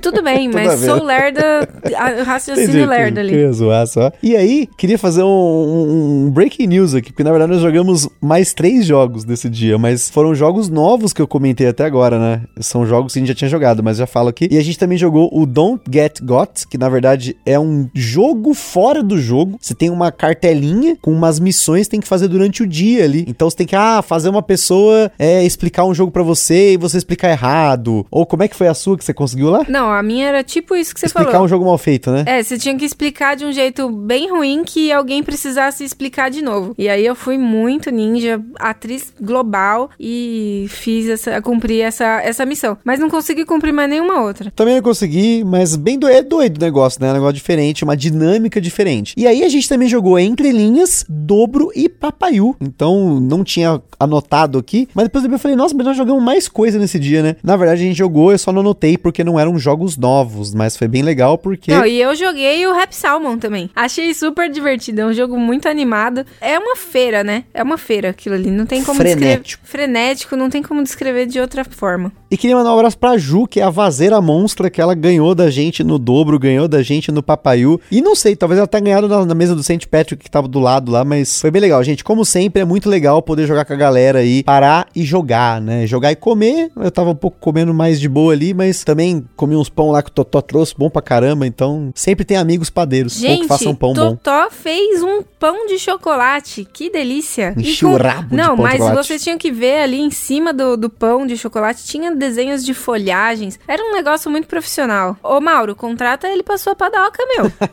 Tudo bem, mas sou lerda, raciocínio Entendi, lerda ali. Queria zoar só. E aí, queria fazer um, um, um, breaking news aqui, porque na verdade nós jogamos mais três jogos nesse dia, mas foram jogos novos que eu comentei até agora, né? São jogos que a gente já tinha jogado, mas já falo aqui. E a gente também jogou o Don't Get Got, que na verdade é um jogo fora do jogo. Você tem uma cartelinha com umas missões que tem que fazer durante o dia ali. Então você tem que, ah, fazer uma pessoa é, explicar um jogo para você e você explicar errado. Ou como é que foi a sua que você conseguiu lá? Não, a minha era tipo isso que você explicar falou. Explicar um jogo mal feito, né? É, você tinha que explicar de um jeito bem ruim que alguém precisasse explicar de novo. E aí eu fui muito ninja, atriz global e fiz essa, cumpri essa, essa missão. Mas não consegui cumprir mais nenhuma outra. Também não consegui, mas bem doido, é doido o negócio, né? Um negócio diferente, uma dinâmica diferente. E aí a gente também jogou Entre Linhas, Dobro e Papaiu. Então não tinha anotado aqui, mas depois eu falei, nossa, mas nós jogamos mais coisa nesse dia, né? Na verdade a gente jogou, eu só não anotei porque não eram jogos novos, mas foi bem legal porque. Não, e eu joguei o Rap Salmon também. Achei super divertido, é um jogo muito animado. É uma feira, né? É uma feira aquilo ali, não tem como Frenético. descrever. Frenético, não tem como descrever de outra forma. E queria mandar um abraço pra Ju, que é a vazeira monstra que ela ganhou da gente no dobro, ganhou da gente no Papaiu. E não sei, talvez ela tenha ganhado na, na mesa do St. Patrick que tava do lado lá, mas foi bem legal, gente. Como sempre, é muito legal poder jogar com a galera aí, parar e jogar, né? Jogar e comer. Eu tava um pouco comendo mais de boa ali, mas também comi uns pão lá que o Totó trouxe, bom pra caramba. Então, sempre tem amigos padeiros Gente, que façam pão Totó bom. Totó fez um pão de chocolate. Que delícia. Encheu o rabo Não, de pão mas de vocês tinham que ver ali em cima do, do pão de chocolate, tinha desenhos de folhagens. Era um negócio muito profissional. Ô, Mauro, contrata ele pra sua padoca, meu.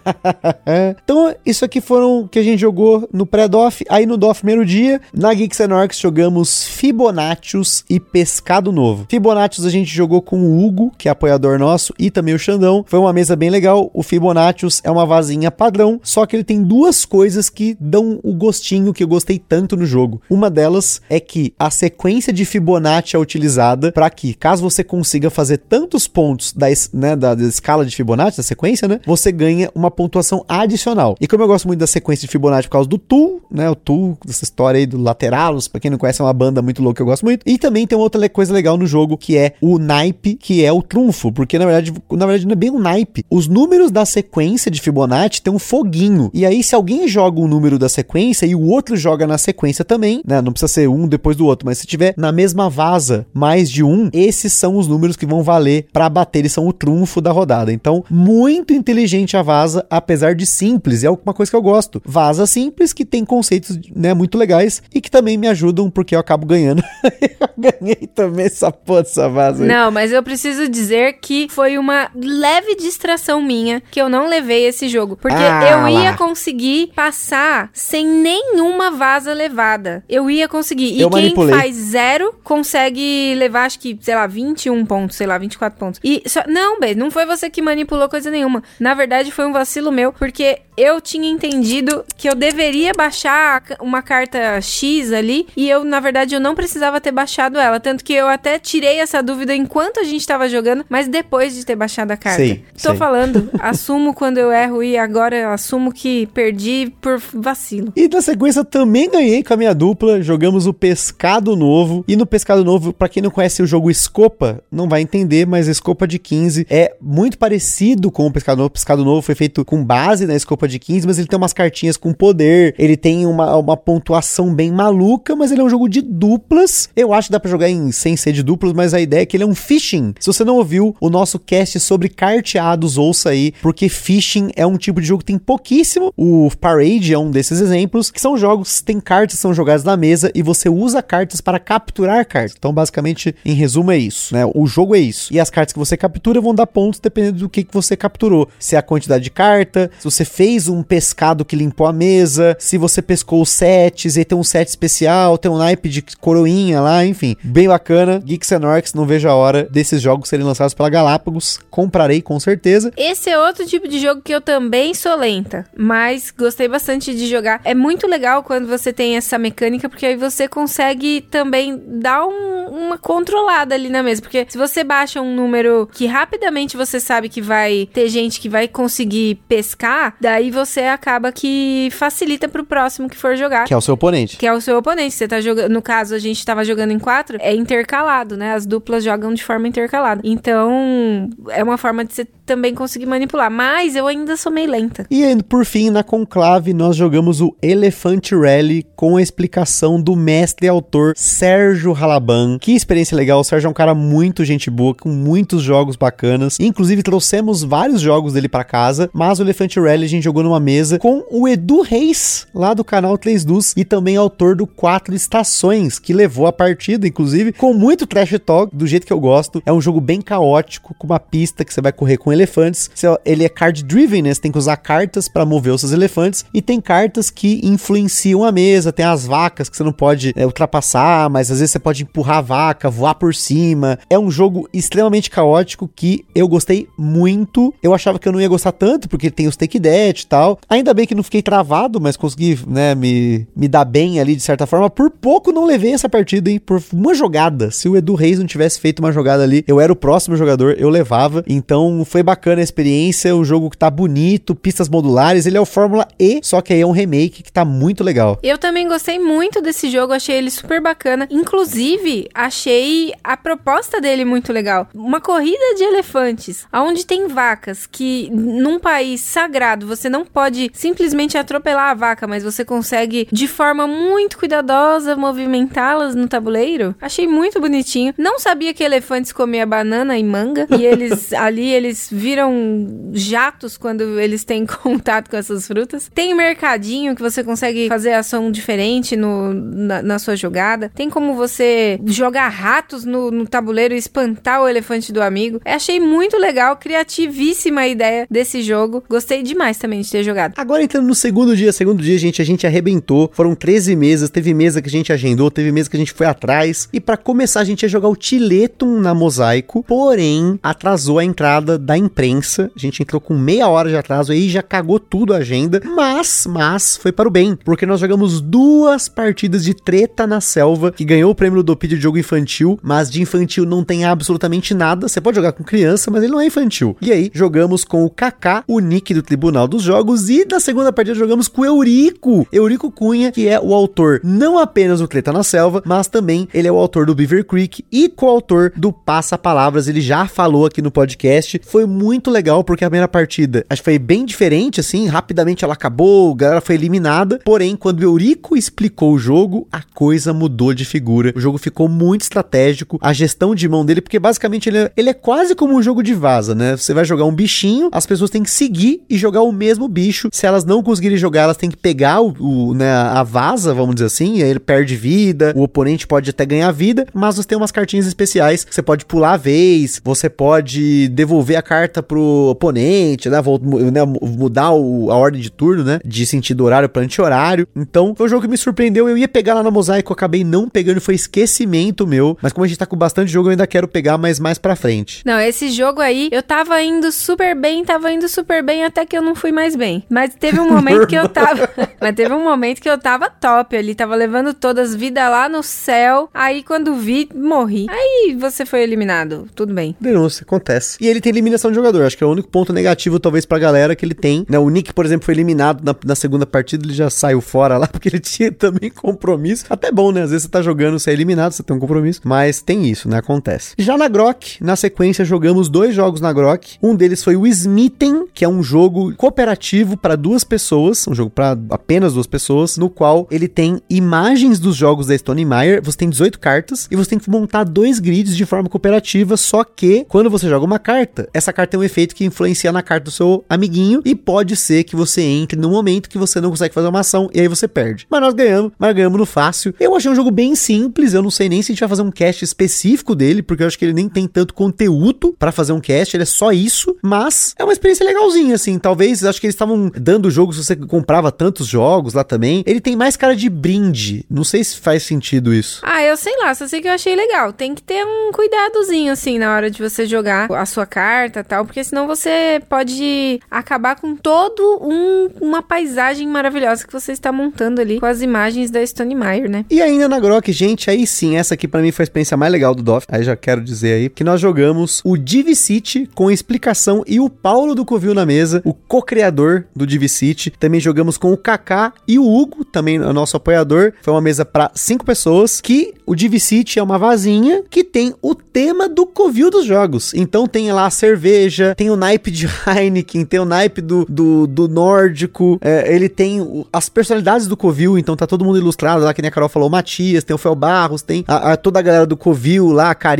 Então, isso aqui foram que a gente jogou no pré-DOF. Aí no DOF primeiro dia, na Geeks and Orcs jogamos Fibonaccios e Pescado Novo. Fibonaccios a gente jogou com o Hugo, que é apoiador nosso, e também o Xandão. Foi uma mesa bem legal. O Fibonaccios é uma vasinha padrão, só que ele tem duas coisas que dão o gostinho que eu gostei tanto no jogo. Uma delas é que a sequência de Fibonacci é utilizada para que, caso você consiga fazer tantos pontos da, né, da, da escala de Fibonacci, da sequência, né, você ganha uma pontuação adicional. E como eu gosto muito da sequência de Fibonacci por causa do Tool, né, o Tool, dessa história aí do Lateralos, pra quem não conhece, é uma banda muito louca que eu gosto muito. E também tem outra coisa legal no jogo, que é o naipe, que é o trunfo, porque na verdade, na verdade não é bem um naipe. Os números da sequência de Fibonacci tem um foguinho. E aí, se alguém joga um número da sequência e o outro joga na sequência também, né? Não precisa ser um depois do outro, mas se tiver na mesma vaza mais de um, esses são os números que vão valer pra bater, eles são o trunfo da rodada. Então, muito inteligente a vaza, apesar de simples, é uma coisa que eu gosto. Vaza simples que tem conceitos, né, muito legais e que também me ajudam porque eu acabo ganhando. eu ganhei também essa porra vaza aí. Não, mas eu preciso dizer que foi uma leve distração minha que eu não levei esse jogo. Porque Ah, eu ia lá. conseguir passar sem nenhuma vaza levada. Eu ia conseguir. E Eu quem manipulei. faz zero consegue levar, acho que, sei lá, 21 pontos, sei lá, 24 pontos. E só, não, Bê, não foi você que manipulou coisa nenhuma. Na verdade, foi um vacilo meu, porque eu tinha entendido que eu deveria baixar uma carta X ali e eu, na verdade, eu não precisava ter baixado ela. Tanto que eu até tirei essa dúvida enquanto a gente tava jogando, mas depois de ter baixado a carta. Sei, Tô sei. falando, assumo quando eu erro e agora eu assumo que perdi por vacilo. E na sequência também ganhei com a minha dupla, jogamos o Pescado Novo. E no Pescado Novo, pra quem não conhece o jogo Escopa, não vai entender, mas a Escopa de 15 é muito parecido com o Pescado Novo. O Pescado Novo foi feito com base na Escopa de 15, mas ele tem umas cartinhas com poder, ele tem uma, uma pontuação bem maluca, mas ele é um jogo de duplas. Eu acho que dá pra jogar em, sem ser de duplas, mas a ideia é que ele é um fishing. Se você não ouviu o nosso cast sobre carteados, ouça aí, porque fishing é um tipo de jogo que tem pouquíssimo. O Parade é um desses exemplos, que são jogos que tem cartas que são jogadas na mesa e você usa cartas para capturar cartas. Então, basicamente, em resumo, é isso, né? O jogo é isso. E as cartas que você captura vão dar pontos dependendo do que, que você capturou. Se é a quantidade de carta, se você fez um pescado que limpou a mesa, se você pescou os sets, e tem um set especial, tem um naipe de coroinha lá, enfim. Bem bacana. Geeks and Orcs, não vejo a hora desses jogos serem lançados pela Galápagos. Comprarei com certeza. Esse é outro tipo de jogo que eu também sou lenta, mas gostei bastante de jogar. É muito legal quando você tem essa mecânica, porque aí você consegue também dar um- uma controlada ali na mesa. Porque se você baixa um número que rapidamente você sabe que vai ter gente que vai conseguir pescar, daí você acaba que facilita pro próximo que for jogar. Que é o seu oponente. Que é o seu oponente. Você tá jogando. No caso, a gente tava jogando em quatro, é intercalado, né? As duplas jogam de forma intercalada. Então, é uma forma de você também conseguir manipular. Mas eu ainda sou meio lenta. E por fim, na conclave, nós jogamos o Elephant Rally com a explicação do mestre e autor Sérgio Halaban. Que experiência legal, o Sérgio é um cara muito gente boa, com muitos jogos bacanas. Inclusive, trouxemos vários jogos dele pra casa, mas o Elephant Rally a gente jogou numa mesa com o Edu Reis, lá do canal 3 Dus, e também autor do Quatro Estações, que levou a partida, inclusive, com muito trash talk, do jeito que eu gosto. É um jogo bem caótico, com uma pista que você vai correr com elefantes. Ele é card driven, né? Você tem que usar cartas para mover os seus elefantes. E tem cartas que influenciam a mesa. Tem as vacas que você não pode é, ultrapassar, mas às vezes você pode empurrar a vaca, voar por cima. É um jogo extremamente caótico que eu gostei muito. Eu achava que eu não ia gostar tanto, porque tem os take death e tal. Ainda bem que não fiquei travado, mas consegui, né, me, me dar bem ali de certa forma. Por pouco não levei essa partida, hein? Por uma jogada. Se o Edu Reis não tivesse feito uma jogada ali, eu era o próximo jogador, eu levava. Então foi bacana a experiência. O jogo que tá bonito, pistas modulares. Ele é o Fórmula E, só que aí é um remake que tá muito legal. Eu também gostei muito desse jogo, achei ele super bacana. Inclusive, achei a proposta dele muito legal. Uma corrida de elefantes, onde tem vacas que num país sagrado você não pode simplesmente atropelar a vaca, mas você consegue de forma muito cuidadosa movimentá-las no tabuleiro. Achei muito bonitinho. Não sabia que elefantes comiam banana e manga e eles ali eles viram jatos quando eles têm contato com essas frutas. Tem mercadinho que você consegue fazer ação diferente no, na, na sua jogada. Tem como você jogar ratos no, no tabuleiro e espantar o elefante do amigo. Eu achei muito legal, criativíssima a ideia desse jogo. Gostei demais também de ter jogado. Agora entrando no segundo dia, segundo dia, gente, a gente arrebentou. Foram 13 mesas, teve mesa que a gente agendou, teve mesa que a gente foi atrás. E para começar, a gente ia jogar o Tiletum na Mosaico, porém atrasou a entrada da imprensa. A gente entrou com meia hora de atraso aí já cagou tudo a agenda, mas, mas foi para o bem, porque nós jogamos duas partidas de treta na selva, que ganhou o prêmio do de jogo infantil, mas de infantil não tem absolutamente nada. Você pode jogar com criança, mas ele não é infantil. E aí, jogamos com o Kaká, o Nick do Tribunal dos Jogos, e na segunda partida jogamos com o Eurico, Eurico Cunha, que é o autor não apenas do Treta na Selva, mas também ele é o autor do Beaver Creek e coautor do Passa Palavras. Ele já falou aqui no podcast. Foi muito legal porque a primeira partida acho que foi bem diferente, assim. Rapidamente ela acabou, a galera foi eliminada. Porém, quando o Eurico explicou o jogo, a coisa mudou de figura. O jogo ficou muito estratégico. A gestão de mão dele, porque basicamente ele é, ele é quase como um jogo de vaza, né? Você vai jogar um bichinho, as pessoas têm que seguir e jogar o mesmo bicho. Se elas não conseguirem jogar, elas têm que pegar o, o né, a vaza, vamos dizer assim, e aí ele perde vida, o oponente pode até ganhar vida, mas você tem umas cartinhas especiais você pode pular a vez, você pode devolver a carta pro oponente, né? Vou, né mudar o, a ordem de turno, né? De sentido horário para anti-horário. Então, foi um jogo que me surpreendeu. Eu ia pegar lá na mosaico, acabei não pegando, foi esquecimento meu. Mas como a gente tá com bastante jogo, eu ainda quero pegar mais mais pra frente. Não, esse jogo aí, eu tava indo super bem, tava indo super bem até que eu não fui mais bem. Mas teve um momento que eu tava. mas teve um momento que eu tava top ali, tava levando todas vidas lá no céu. Aí quando vi, morri. Aí você foi eliminado. Tudo bem. Denúncia, acontece. E ele tem eliminação de jogador. Acho que é o único ponto negativo, talvez, pra galera que ele tem. Né? O Nick, por exemplo, foi eliminado na, na segunda partida, ele já saiu fora lá, porque ele tinha também compromisso. Até bom, né? Às vezes você tá jogando, você é eliminado, você tem um compromisso. Mas tem isso, né? Acontece. Já na Grok, na sequência, jogamos dois jogos na Grok. Um deles foi o Smitten, que é um jogo cooperativo para duas pessoas, um jogo para apenas duas pessoas, no qual ele tem imagens dos jogos da Stone Meyer. Você tem 18 cartas e você tem que montar dois grids de forma cooperativa. Só que quando você joga uma carta, essa carta tem um efeito que influencia na carta do seu amiguinho e pode ser que você entre no momento que você não consegue fazer uma ação e aí você perde. Mas nós ganhamos, mas ganhamos no fácil. Eu achei um jogo bem simples, eu não sei nem se a gente vai fazer um cast específico dele, porque eu acho que ele nem tem tanto conteúdo para fazer um cast, ele é só isso, mas é uma experiência legalzinha, assim. Talvez, acho que eles estavam dando jogos você comprava tantos jogos lá também. Ele tem mais cara de brinde. Não sei se faz sentido isso. Ah, eu sei lá, só sei que eu achei legal. Tem que ter um cuidadozinho, assim, na hora de você jogar a sua carta tal, porque senão você pode acabar com todo um, uma paisagem maravilhosa que você está montando ali com as imagens da Stone Meyer, né? E ainda na Grok, gente, aí sim, essa aqui para mim foi a experiência mais legal do DOF. Aí já quero dizer aí que nós jogamos o Divi City com explicação e o Paulo do Covil na mesa, o co-criador do Divi City. Também jogamos com o Kaká e o Hugo, também nosso apoiador. Foi uma mesa para cinco pessoas que o Divi City é uma vasinha que tem o tema do Covil dos jogos. Então tem lá a cerveja, tem o naipe de Heineken, tem o naipe do, do, do nórdico, é, ele tem o, as personalidades do Covil, então tá todo mundo ilustrado lá, que nem a Carol falou, o Matias, tem o Fel Barros, tem a, a, toda a galera do Covil lá, a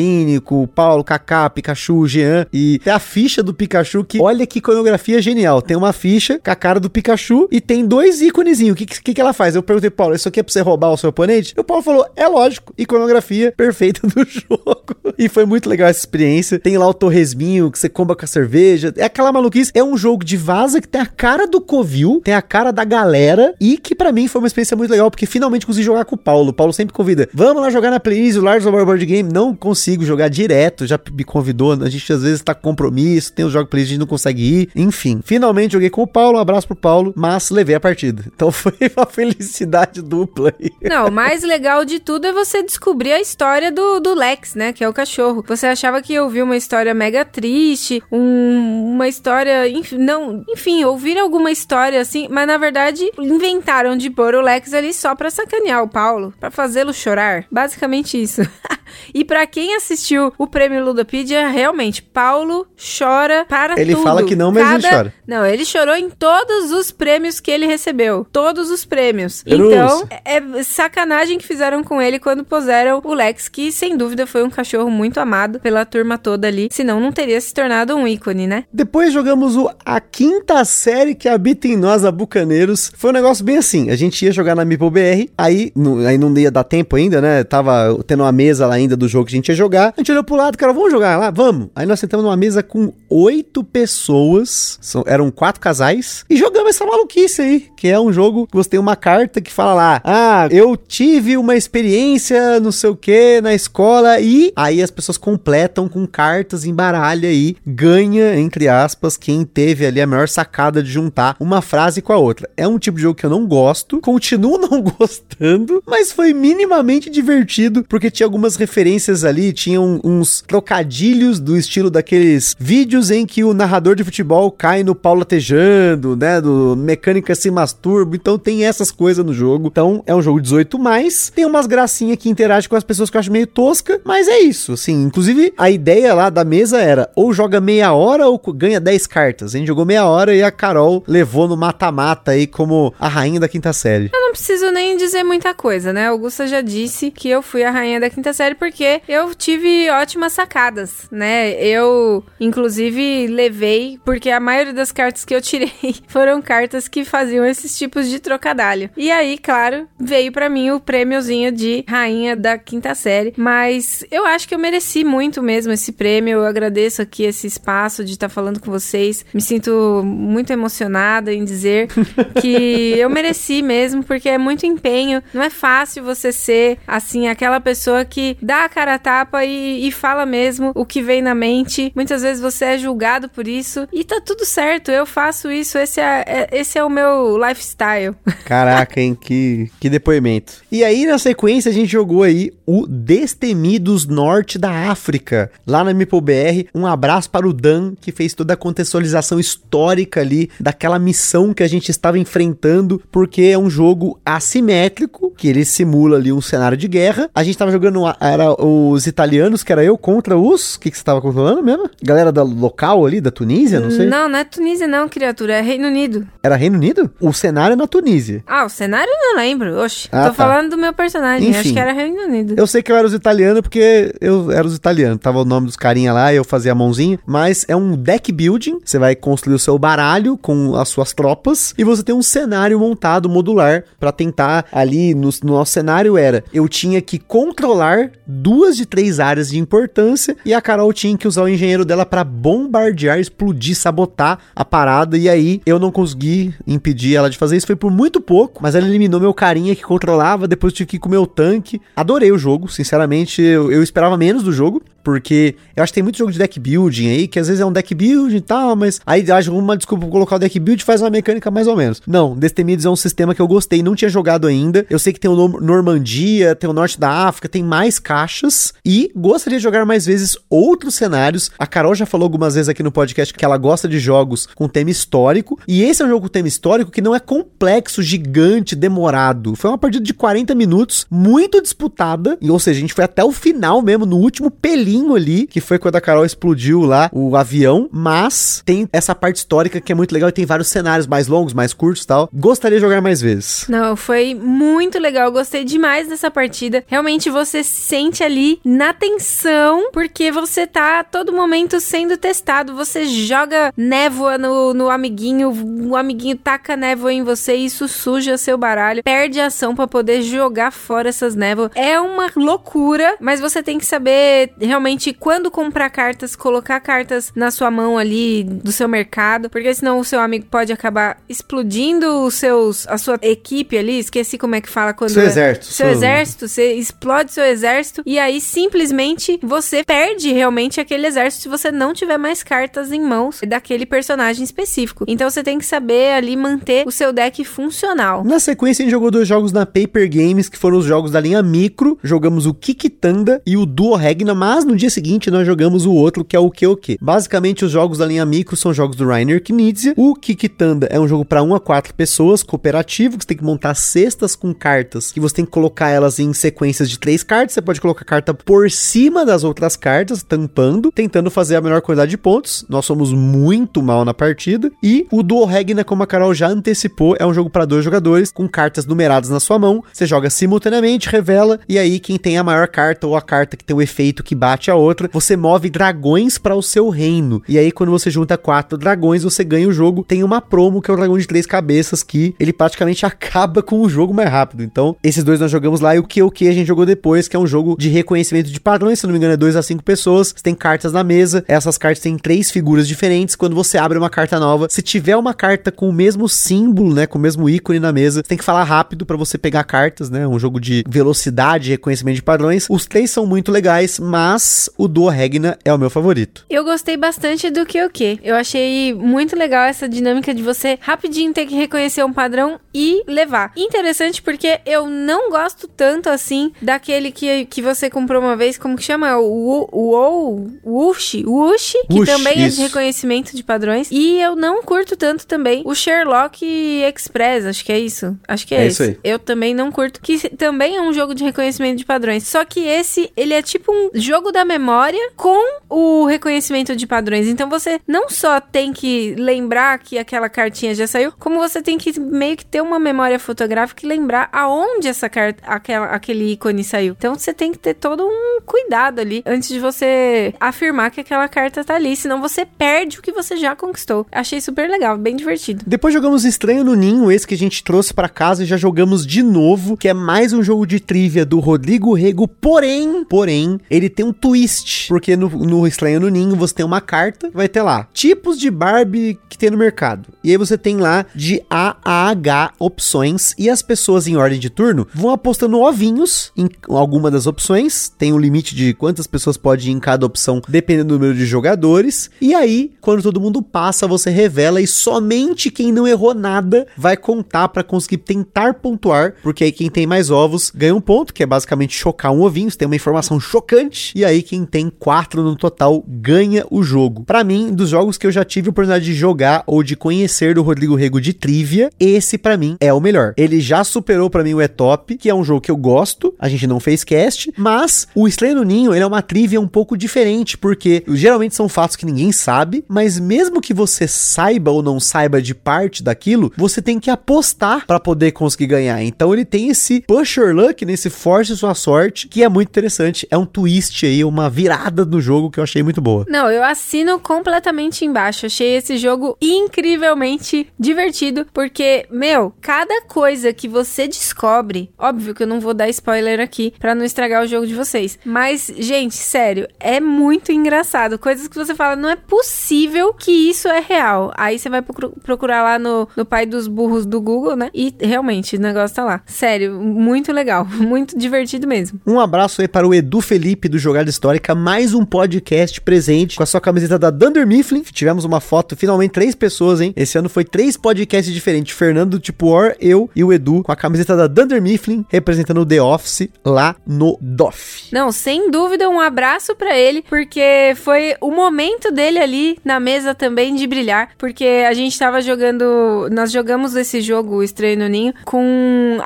o Paulo, Kaká, Pikachu, Jean, e tem a ficha do Pikachu que, olha que iconografia genial, tem uma ficha com a cara do Pikachu e tem dois íconezinhos, o que, que, que ela faz? Eu perguntei, Paulo, isso aqui é pra você roubar o seu oponente? E o Paulo falou, é lógico, iconografia perfeita do jogo. E foi muito legal essa experiência. Tem lá o torresminho que você comba com a cerveja. É aquela maluquice. É um jogo de vaza que tem a cara do Covil, tem a cara da galera e que para mim foi uma experiência muito legal porque finalmente consegui jogar com o Paulo. O Paulo sempre convida, vamos lá jogar na playlist, o Lars of Board Game. Não consigo jogar direto, já me convidou. A gente às vezes tá com compromisso, tem os jogos playlist, a gente não consegue ir. Enfim, finalmente joguei com o Paulo. Um abraço pro Paulo, mas levei a partida. Então foi uma felicidade dupla aí. Não, o mais legal de tudo é você descobrir a história do, do Lex, né? Que é o cachorro. Você achava que ia ouvir uma história mega triste, um, uma história. Enfim, não, enfim, ouvir alguma história assim, mas na verdade inventaram de pôr o Lex ali só pra sacanear o Paulo, pra fazê-lo chorar. Basicamente isso. e para quem assistiu o prêmio Ludopedia, realmente, Paulo chora para ele tudo. Ele fala que não, mas Cada... ele chora. Não, ele chorou em todos os prêmios que ele recebeu. Todos os prêmios. Então, é sacanagem que fizeram com ele quando puseram o Lex, que sem dúvida foi um cachorro muito amado pela turma toda ali. Senão não teria se tornado um ícone, né? Depois jogamos o A Quinta Série que habita em nós, a Bucaneiros. Foi um negócio bem assim. A gente ia jogar na Meeple BR, aí, aí não ia dar tempo ainda, né? Tava tendo uma mesa lá ainda do jogo que a gente ia jogar. A gente olhou pro lado, cara, vamos jogar lá? Vamos. Aí nós sentamos numa mesa com oito pessoas, são, eram quatro casais, e jogamos essa maluquice aí, que é um jogo que você tem uma carta que fala lá, ah, eu tive uma experiência, não sei o que, na escola, e aí as pessoas completam com cartas em baralho aí, ganha, entre aspas, quem teve ali a maior sacada de juntar uma frase com a outra. É um tipo de jogo que eu não gosto, continuo não gostando, mas foi minimamente divertido, porque tinha algumas referências ali, tinha um, uns trocadilhos do estilo daqueles vídeos em que o narrador de futebol cai no pau latejando, né, do mecânica se masturba, então tem essas coisas no jogo. Então é um jogo 18 mais, tem umas gracinhas que interagem com as pessoas que eu acho meio tosca, mas é isso, assim, inclusive a ideia lá da mesa era ou joga meia hora ou ganha 10 cartas. A gente jogou meia hora e a Carol levou no mata-mata aí como a rainha da quinta série. Eu não preciso nem dizer muita coisa, né? Augusta já disse que eu fui a rainha da quinta série porque eu tive ótimas sacadas, né? Eu, inclusive, levei, porque a maioria das cartas que eu tirei foram cartas que faziam esses tipos de trocadalho. E aí, claro, veio para mim o prêmiozinho de rainha da quinta série, mas eu acho que eu mereci muito mesmo esse prêmio. Eu agradeço aqui esse espaço de estar tá falando com vocês. Me sinto muito emocionada em dizer que eu mereci mesmo, porque é muito empenho. Não é fácil você ser, assim, aquela pessoa que dá a cara a tapa e, e fala mesmo o que vem na mente. Muitas vezes você é julgado por isso e tá tudo certo. Eu faço isso. Esse é, é esse é o meu lifestyle. Caraca, hein? Que, que depoimento. E aí, na sequência, a gente jogou aí o Destemidos Norte da África, lá na MipoBR. Um abraço para o Dan, que fez toda a contextualização histórica ali daquela missão que a gente estava enfrentando, porque é um jogo assimétrico, que ele simula ali um cenário de guerra. A gente estava jogando, era os italianos, que era eu, contra os... O que, que você estava controlando mesmo? Galera da local ali, da Tunísia, não sei? Não, não é Tunísia não, criatura, é Reino Unido. Era Reino Unido? O cenário é na Tunísia. Ah, o cenário eu não lembro, oxe. Ah, Tô tá. falando do meu personagem, Enfim, acho que era Reino Unido. Eu sei que eu era os italianos porque eu era os italianos. Tava o nome dos carinha lá e eu fazia a mãozinha. Mas é um deck building. Você vai construir o seu baralho com as suas tropas e você tem um cenário montado modular para tentar ali no, no nosso cenário era eu tinha que controlar duas de três áreas de importância e a Carol tinha que usar o engenheiro dela para bombardear, explodir, sabotar a parada e aí eu não consegui impedir ela de fazer isso, foi por muito pouco, mas ela eliminou meu carinha que controlava, depois eu tive que ir com o meu tanque. Adorei o jogo, sinceramente, eu, eu esperava menos do jogo, porque eu acho que tem muito jogo de deck building aí, que às vezes é um deck building e tal, mas aí acha uma desculpa pra colocar o deck build faz uma mecânica mais ou menos. Não, Destemidos é um sistema que eu gostei, não tinha jogado ainda. Eu sei que tem o Normandia, tem o Norte da África, tem mais caixas e gostaria de jogar mais vezes outros cenários. A Carol já falou algumas vezes aqui no podcast que ela gosta de jogos com tema histórico, e esse é um jogo com tema histórico que não é complexo, gigante, demorado. Foi uma partida de 40 minutos, muito disputada, e ou seja, a gente foi até o final mesmo, no último pelinho ali, que foi quando a Carol explodiu lá o avião, mas tem essa parte histórica que é muito legal e tem vários cenários mais longos, mais curtos e tal. Gostaria de jogar mais vezes. Não, foi muito legal, gostei demais dessa partida. Realmente você se sente ali na tensão, porque você tá a todo momento sendo testado. Você joga névoa no, no amiguinho, o amiguinho taca névoa em você e isso suja seu baralho, perde a ação para poder jogar fora essas névoas. É uma loucura, mas você tem que saber realmente realmente quando comprar cartas, colocar cartas na sua mão ali do seu mercado, porque senão o seu amigo pode acabar explodindo os seus a sua equipe ali, esqueci como é que fala quando seu é, exército, seu, seu exército, você explode seu exército e aí simplesmente você perde realmente aquele exército se você não tiver mais cartas em mãos daquele personagem específico. Então você tem que saber ali manter o seu deck funcional. Na sequência a gente jogou dois jogos na Paper Games que foram os jogos da linha Micro, jogamos o Kikitanda e o Duo Regna, mas no dia seguinte nós jogamos o outro, que é o que o que. Basicamente, os jogos da linha micro são jogos do Rainer Knizia. O Kikitanda é um jogo para 1 a 4 pessoas, cooperativo, que você tem que montar cestas com cartas, que você tem que colocar elas em sequências de três cartas. Você pode colocar a carta por cima das outras cartas, tampando, tentando fazer a melhor quantidade de pontos. Nós somos muito mal na partida. E o Duo Regna, como a Carol já antecipou, é um jogo para dois jogadores, com cartas numeradas na sua mão. Você joga simultaneamente, revela, e aí quem tem a maior carta ou a carta que tem o efeito que bate a outra, você move dragões para o seu reino. E aí, quando você junta quatro dragões, você ganha o jogo. Tem uma promo que é o dragão de três cabeças, que ele praticamente acaba com o jogo mais rápido. Então, esses dois nós jogamos lá, e o que o que a gente jogou depois, que é um jogo de reconhecimento de padrões, se não me engano, é 2 a 5 pessoas. Você tem cartas na mesa, essas cartas têm três figuras diferentes. Quando você abre uma carta nova, se tiver uma carta com o mesmo símbolo, né, com o mesmo ícone na mesa, você tem que falar rápido para você pegar cartas, né? Um jogo de velocidade, reconhecimento de padrões. Os três são muito legais, mas o Duo Regna é o meu favorito. Eu gostei bastante do que o que. Eu achei muito legal essa dinâmica de você rapidinho ter que reconhecer um padrão e levar. Interessante porque eu não gosto tanto assim daquele que, que você comprou uma vez, como que chama? O o Wush, Wush, que Wush, também é isso. de reconhecimento de padrões. E eu não curto tanto também o Sherlock Express, acho que é isso. Acho que é, É isso aí. Eu também não curto, que também é um jogo de reconhecimento de padrões. Só que esse, ele é tipo um jogo da memória com o reconhecimento de padrões. Então você não só tem que lembrar que aquela cartinha já saiu, como você tem que meio que ter uma memória fotográfica e lembrar aonde essa carta, aquela, aquele ícone saiu. Então você tem que ter todo um cuidado ali antes de você afirmar que aquela carta tá ali, senão você perde o que você já conquistou. Achei super legal, bem divertido. Depois jogamos Estranho no Ninho, esse que a gente trouxe pra casa e já jogamos de novo, que é mais um jogo de trivia do Rodrigo Rego, porém, porém, ele tem um twist, porque no, no no Ninho você tem uma carta, vai ter lá, tipos de Barbie que tem no mercado. E aí você tem lá de A a H opções e as pessoas em ordem de turno vão apostando ovinhos em alguma das opções, tem um limite de quantas pessoas pode ir em cada opção, dependendo do número de jogadores. E aí, quando todo mundo passa, você revela e somente quem não errou nada vai contar pra conseguir tentar pontuar, porque aí quem tem mais ovos ganha um ponto, que é basicamente chocar um ovinho, você tem uma informação chocante, e aí quem tem quatro no total ganha o jogo. Pra mim, dos jogos que eu já tive oportunidade de jogar ou de conhecer do Rodrigo Rego de trivia, esse pra mim é o melhor. Ele já superou pra mim o E-Top, que é um jogo que eu gosto, a gente não fez cast, mas o Estranho no Ninho, ele é uma trivia um pouco diferente, porque geralmente são fatos que ninguém sabe, mas mesmo que você saiba ou não saiba de parte daquilo, você tem que apostar pra poder conseguir ganhar. Então ele tem esse push your luck, nesse force sua sorte, que é muito interessante. É um twist aí, uma virada do jogo que eu achei muito boa. Não, eu assino completamente embaixo. Achei esse jogo incrivelmente divertido, porque, meu, cada coisa que você descobre, óbvio que eu não vou dar spoiler aqui pra não estragar o jogo de vocês, mas, gente, sério, é muito engraçado. Coisas que você fala, não é possível que isso é real. Aí você vai procur- procurar lá no, no pai dos burros do Google, né? E realmente, o negócio tá lá. Sério, muito legal, muito divertido mesmo. Um abraço aí para o Edu Felipe do Jogada Histórica, mais um podcast presente com a sua camiseta da Dunder Mifflin. Tivemos uma foto, finalmente três pessoas, hein? Esse ano foi três podcasts diferentes, Fernando Tipo Or, eu e o Edu com a camiseta da Dunder Mifflin representando o The Office lá no DOF. Não, sem dúvida, um abraço pra ele, porque foi o momento dele ali na mesa também de brilhar, porque a gente tava jogando, nós jogamos esse jogo Estranho no Ninho com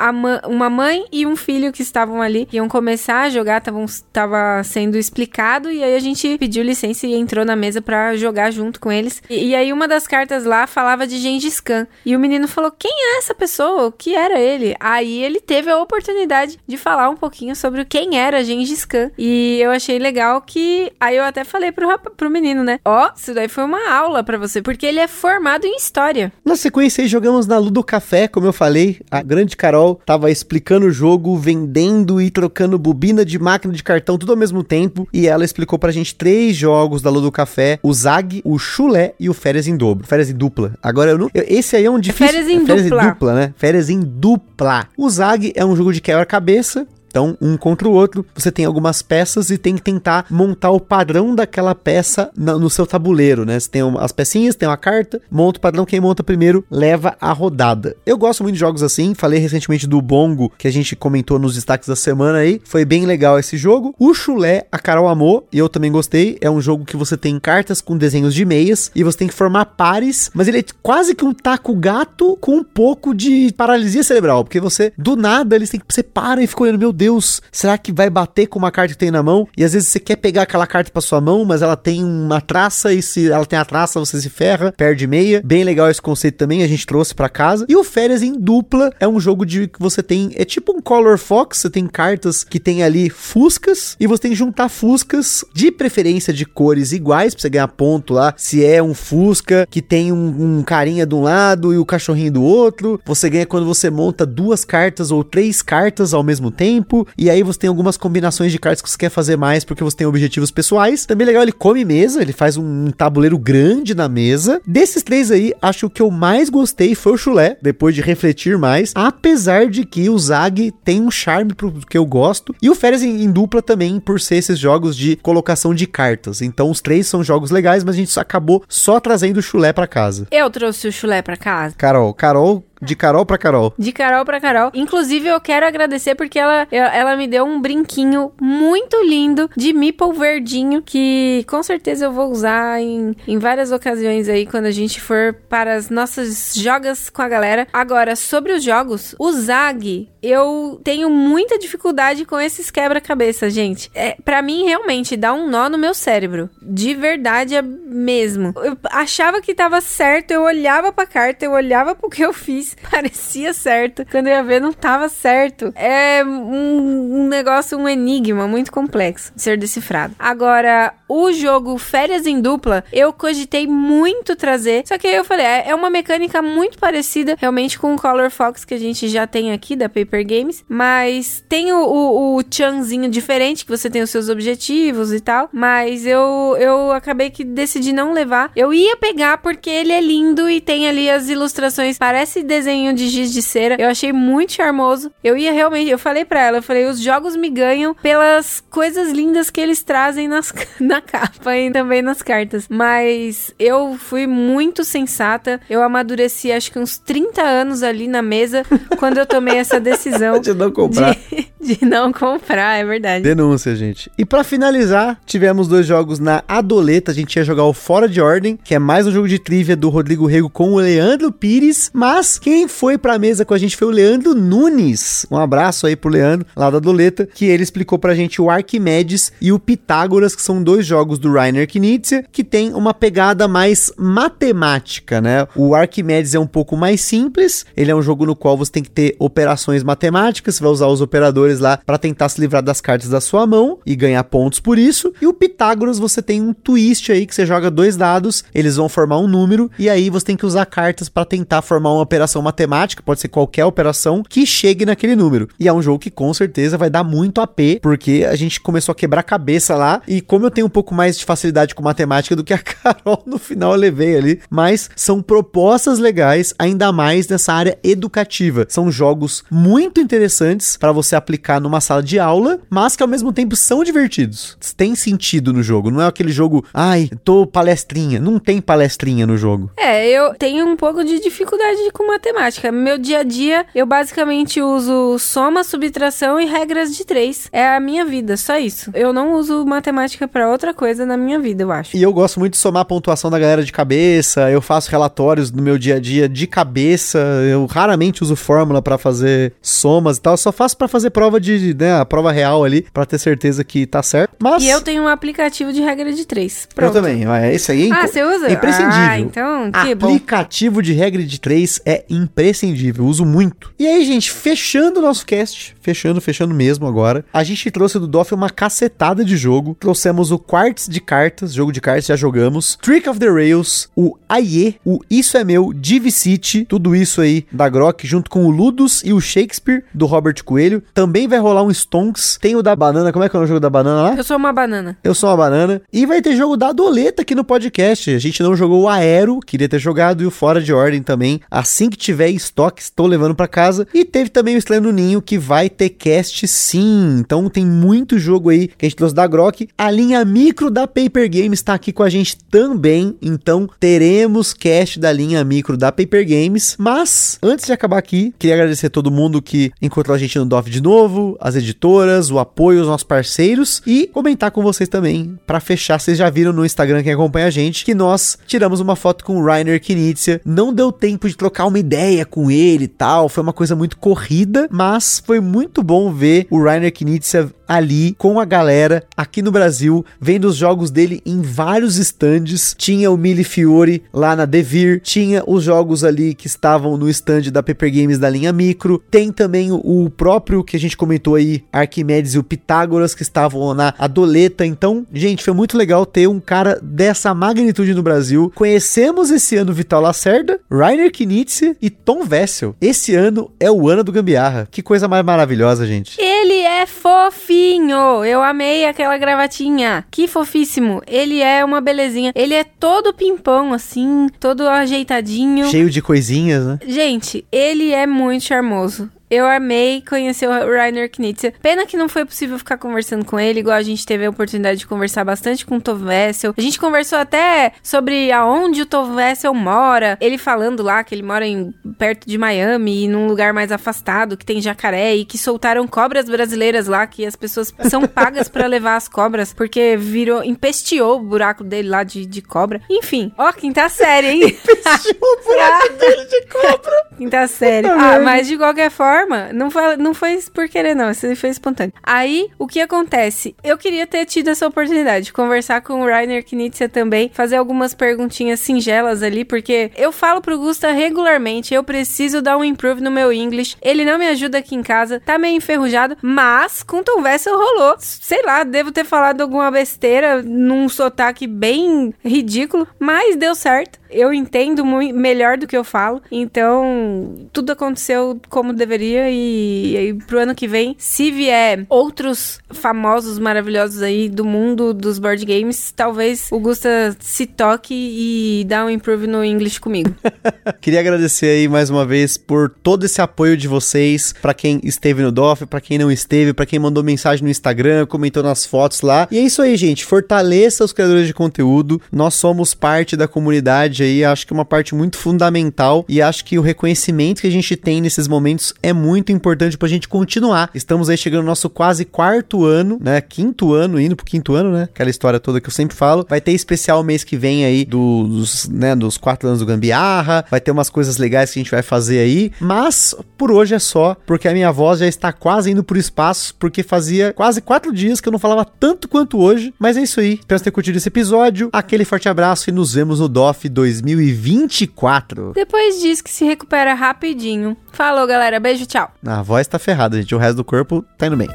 uma mãe e um filho que estavam ali, iam começar a jogar, tavam, tava sendo explicado e aí a gente pediu licença e entrou na mesa pra jogar junto com eles. E, e aí uma das cartas lá falava de Gengis Khan e o menino falou: "Quem é essa pessoa? O que era ele?" Aí ele teve a oportunidade de falar um pouquinho sobre quem era Gengis Khan. E eu achei legal que. Aí eu até falei pro, rapa- pro menino, né? Ó, isso daí foi uma aula pra você, porque ele é formado em história. Na sequência aí jogamos na Ludo Café, como eu falei, a grande Carol tava explicando o jogo, vendendo e trocando bobina de máquina de cartão tudo ao mesmo tempo, e ela explicou pra gente três jogos da Ludo Café, o Zag, o Chulé e o Férias em Dobro, Férias em Dupla. Agora eu não, eu- esse aí é um difícil, Férias em Férias Dupla. em Dupla, né? Férias em Dupla. O Zag é um jogo de quebra-cabeça, Então, um contra o outro, você tem algumas peças e tem que tentar montar o padrão daquela peça no seu tabuleiro, né? Você tem as pecinhas, tem uma carta, monta o padrão, quem monta primeiro leva a rodada. Eu gosto muito de jogos assim, falei recentemente do Bongo, que a gente comentou nos destaques da semana aí, foi bem legal esse jogo. O Chulé, a Carol amou, e eu também gostei, é um jogo que você tem cartas com desenhos de meias, e você tem que formar pares, mas ele é quase que um taco gato com um pouco de paralisia cerebral, porque você, do nada, eles têm que, você para e fica olhando, meu Deus, será que vai bater com uma carta que tem na mão? E às vezes você quer pegar aquela carta pra sua mão, mas ela tem uma traça, e se ela tem a traça, você se ferra, perde meia. Bem legal esse conceito também, a gente trouxe para casa. E o Férias em Dupla é um jogo de que você tem, é tipo um Color Fox, você tem cartas que tem ali fuscas, e você tem que juntar fuscas, de preferência de cores iguais, pra você ganhar ponto lá, se é um Fusca que tem um, um carinha de um lado e o cachorrinho do outro. Você ganha quando você monta duas cartas ou três cartas ao mesmo tempo. E aí você tem algumas combinações de cartas que você quer fazer mais porque você tem objetivos pessoais. Também legal, ele come mesa, ele faz um tabuleiro grande na mesa. Desses três aí, acho que o que eu mais gostei foi o chulé, depois de refletir mais. Apesar de que o Zag tem um charme pro que eu gosto. E o Férias em, em dupla também, por ser esses jogos de colocação de cartas. Então os três são jogos legais, mas a gente acabou só trazendo o chulé para casa. Eu trouxe o chulé para casa. Carol, Carol de Carol para Carol. De Carol para Carol. Inclusive, eu quero agradecer porque ela, ela me deu um brinquinho muito lindo de Meeple verdinho que com certeza eu vou usar em, em várias ocasiões aí quando a gente for para as nossas jogas com a galera. Agora, sobre os jogos, o Zag, eu tenho muita dificuldade com esses quebra-cabeça, gente. É, para mim, realmente, dá um nó no meu cérebro. De verdade é mesmo. Eu achava que tava certo, eu olhava pra carta, eu olhava pro que eu fiz parecia certo. Quando eu ia ver, não tava certo. É um, um negócio, um enigma muito complexo de ser decifrado. Agora, o jogo Férias em Dupla, eu cogitei muito trazer. Só que aí eu falei, é, é uma mecânica muito parecida realmente com o Color Fox que a gente já tem aqui da Paper Games. Mas tem o, o, o chanzinho diferente, que você tem os seus objetivos e tal. Mas eu, eu acabei que decidi não levar. Eu ia pegar porque ele é lindo e tem ali as ilustrações. Parece desenho de giz de cera. Eu achei muito charmoso. Eu ia realmente, eu falei para ela, eu falei, os jogos me ganham pelas coisas lindas que eles trazem nas, na capa e também nas cartas. Mas eu fui muito sensata. Eu amadureci acho que uns 30 anos ali na mesa quando eu tomei essa decisão de não comprar. De, de não comprar, é verdade. Denúncia, gente. E para finalizar, tivemos dois jogos na Adoleta. A gente ia jogar o Fora de Ordem, que é mais um jogo de trivia do Rodrigo Rego com o Leandro Pires, mas quem foi pra mesa com a gente foi o Leandro Nunes. Um abraço aí pro Leandro, lá da Doleta, que ele explicou pra gente o Arquimedes e o Pitágoras, que são dois jogos do Rainer Knizia, que tem uma pegada mais matemática, né? O Arquimedes é um pouco mais simples, ele é um jogo no qual você tem que ter operações matemáticas, você vai usar os operadores lá para tentar se livrar das cartas da sua mão e ganhar pontos por isso. E o Pitágoras você tem um twist aí que você joga dois dados, eles vão formar um número e aí você tem que usar cartas para tentar formar uma operação operação matemática, pode ser qualquer operação que chegue naquele número. E é um jogo que com certeza vai dar muito AP, porque a gente começou a quebrar cabeça lá. E como eu tenho um pouco mais de facilidade com matemática do que a Carol, no final eu levei ali. Mas são propostas legais, ainda mais nessa área educativa. São jogos muito interessantes para você aplicar numa sala de aula, mas que ao mesmo tempo são divertidos. Tem sentido no jogo, não é aquele jogo, ai, tô palestrinha. Não tem palestrinha no jogo. É, eu tenho um pouco de dificuldade com matemática. Meu dia a dia, eu basicamente uso soma, subtração e regras de três. É a minha vida, só isso. Eu não uso matemática para outra coisa na minha vida, eu acho. E eu gosto muito de somar a pontuação da galera de cabeça. Eu faço relatórios no meu dia a dia de cabeça. Eu raramente uso fórmula para fazer somas e tal. Eu só faço para fazer prova de, né, a prova real ali, para ter certeza que tá certo. Mas E eu tenho um aplicativo de regra de três. Pronto. Eu também. Esse aí é Ah, você usa? É imprescindível. Ah, então, que aplicativo bom. de regra de três é imprescindível, uso muito. E aí, gente, fechando o nosso cast, fechando, fechando mesmo agora, a gente trouxe do DOF uma cacetada de jogo. Trouxemos o Quartz de cartas, jogo de cartas, já jogamos. Trick of the Rails, o Aie, o Isso é Meu, Divi City, tudo isso aí da Grok, junto com o Ludus e o Shakespeare, do Robert Coelho. Também vai rolar um Stonks, tem o da banana, como é que é o jogo da banana lá? Eu sou uma banana. Eu sou uma banana. E vai ter jogo da Doleta aqui no podcast. A gente não jogou o Aero, queria ter jogado, e o Fora de Ordem também. Assim que tiver estoque, estou levando para casa. E teve também o Estranho no Ninho, que vai ter cast sim. Então tem muito jogo aí que a gente trouxe da Grok. A linha micro da Paper Games está aqui com a gente também. Então teremos cast da linha micro da Paper Games. Mas antes de acabar aqui, queria agradecer a todo mundo que encontrou a gente no DOF de novo, as editoras, o apoio aos nossos parceiros e comentar com vocês também. Para fechar, vocês já viram no Instagram quem acompanha a gente que nós tiramos uma foto com o Rainer Knizia. Não deu tempo de trocar uma ideia com ele e tal, foi uma coisa muito corrida, mas foi muito bom ver o Rainer Knizia ali com a galera aqui no Brasil, vendo os jogos dele em vários stands. Tinha o Mili Fiore lá na Devir, tinha os jogos ali que estavam no stand da Paper Games da linha Micro, tem também o próprio que a gente comentou aí, Arquimedes e o Pitágoras que estavam na Adoleta. Então, gente, foi muito legal ter um cara dessa magnitude no Brasil. Conhecemos esse ano Vital Lacerda, Rainer Knizia e Tom Vessel. Esse ano é o ano do Gambiarra. Que coisa mais maravilhosa, gente. Ele é fofinho. Eu amei aquela gravatinha. Que fofíssimo. Ele é uma belezinha. Ele é todo pimpão, assim, todo ajeitadinho. Cheio de coisinhas, né? Gente, ele é muito charmoso. Eu amei conhecer o Rainer Knizia. Pena que não foi possível ficar conversando com ele, igual a gente teve a oportunidade de conversar bastante com o Tov Vessel. A gente conversou até sobre aonde o Tov Vessel mora. Ele falando lá que ele mora em, perto de Miami e num lugar mais afastado, que tem jacaré e que soltaram cobras brasileiras lá, que as pessoas são pagas para levar as cobras, porque virou, empesteou o buraco dele lá de, de cobra. Enfim, ó, quinta série, hein? empesteou o buraco dele de cobra. Quinta série. Ah, mas de qualquer forma, forma, não foi, não foi por querer, não. Isso foi espontâneo. Aí, o que acontece? Eu queria ter tido essa oportunidade de conversar com o Rainer Knizia também, fazer algumas perguntinhas singelas ali, porque eu falo pro Gusta regularmente, eu preciso dar um improve no meu English. Ele não me ajuda aqui em casa, tá meio enferrujado, mas com Tom Vessel rolou. Sei lá, devo ter falado alguma besteira num sotaque bem ridículo, mas deu certo. Eu entendo muito melhor do que eu falo, então tudo aconteceu como deveria e, e pro ano que vem, se vier outros famosos maravilhosos aí do mundo dos board games, talvez o Gusta se toque e dá um improve no English comigo. Queria agradecer aí mais uma vez por todo esse apoio de vocês, para quem esteve no DOF, para quem não esteve, para quem mandou mensagem no Instagram, comentou nas fotos lá. E é isso aí, gente, fortaleça os criadores de conteúdo. Nós somos parte da comunidade aí, acho que é uma parte muito fundamental e acho que o reconhecimento que a gente tem nesses momentos é muito importante pra gente continuar. Estamos aí chegando no nosso quase quarto ano, né? Quinto ano, indo pro quinto ano, né? Aquela história toda que eu sempre falo. Vai ter especial mês que vem aí dos, né, dos quatro anos do Gambiarra. Vai ter umas coisas legais que a gente vai fazer aí. Mas por hoje é só, porque a minha voz já está quase indo pro espaço, porque fazia quase quatro dias que eu não falava tanto quanto hoje. Mas é isso aí. Espero ter curtido esse episódio. Aquele forte abraço e nos vemos no DOF 2024. Depois diz que se recupera rapidinho. Falou, galera. Beijo, tchau. A voz tá ferrada, gente. O resto do corpo tá indo bem.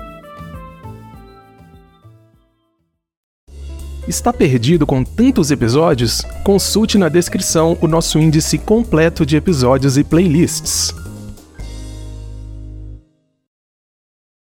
Está perdido com tantos episódios? Consulte na descrição o nosso índice completo de episódios e playlists.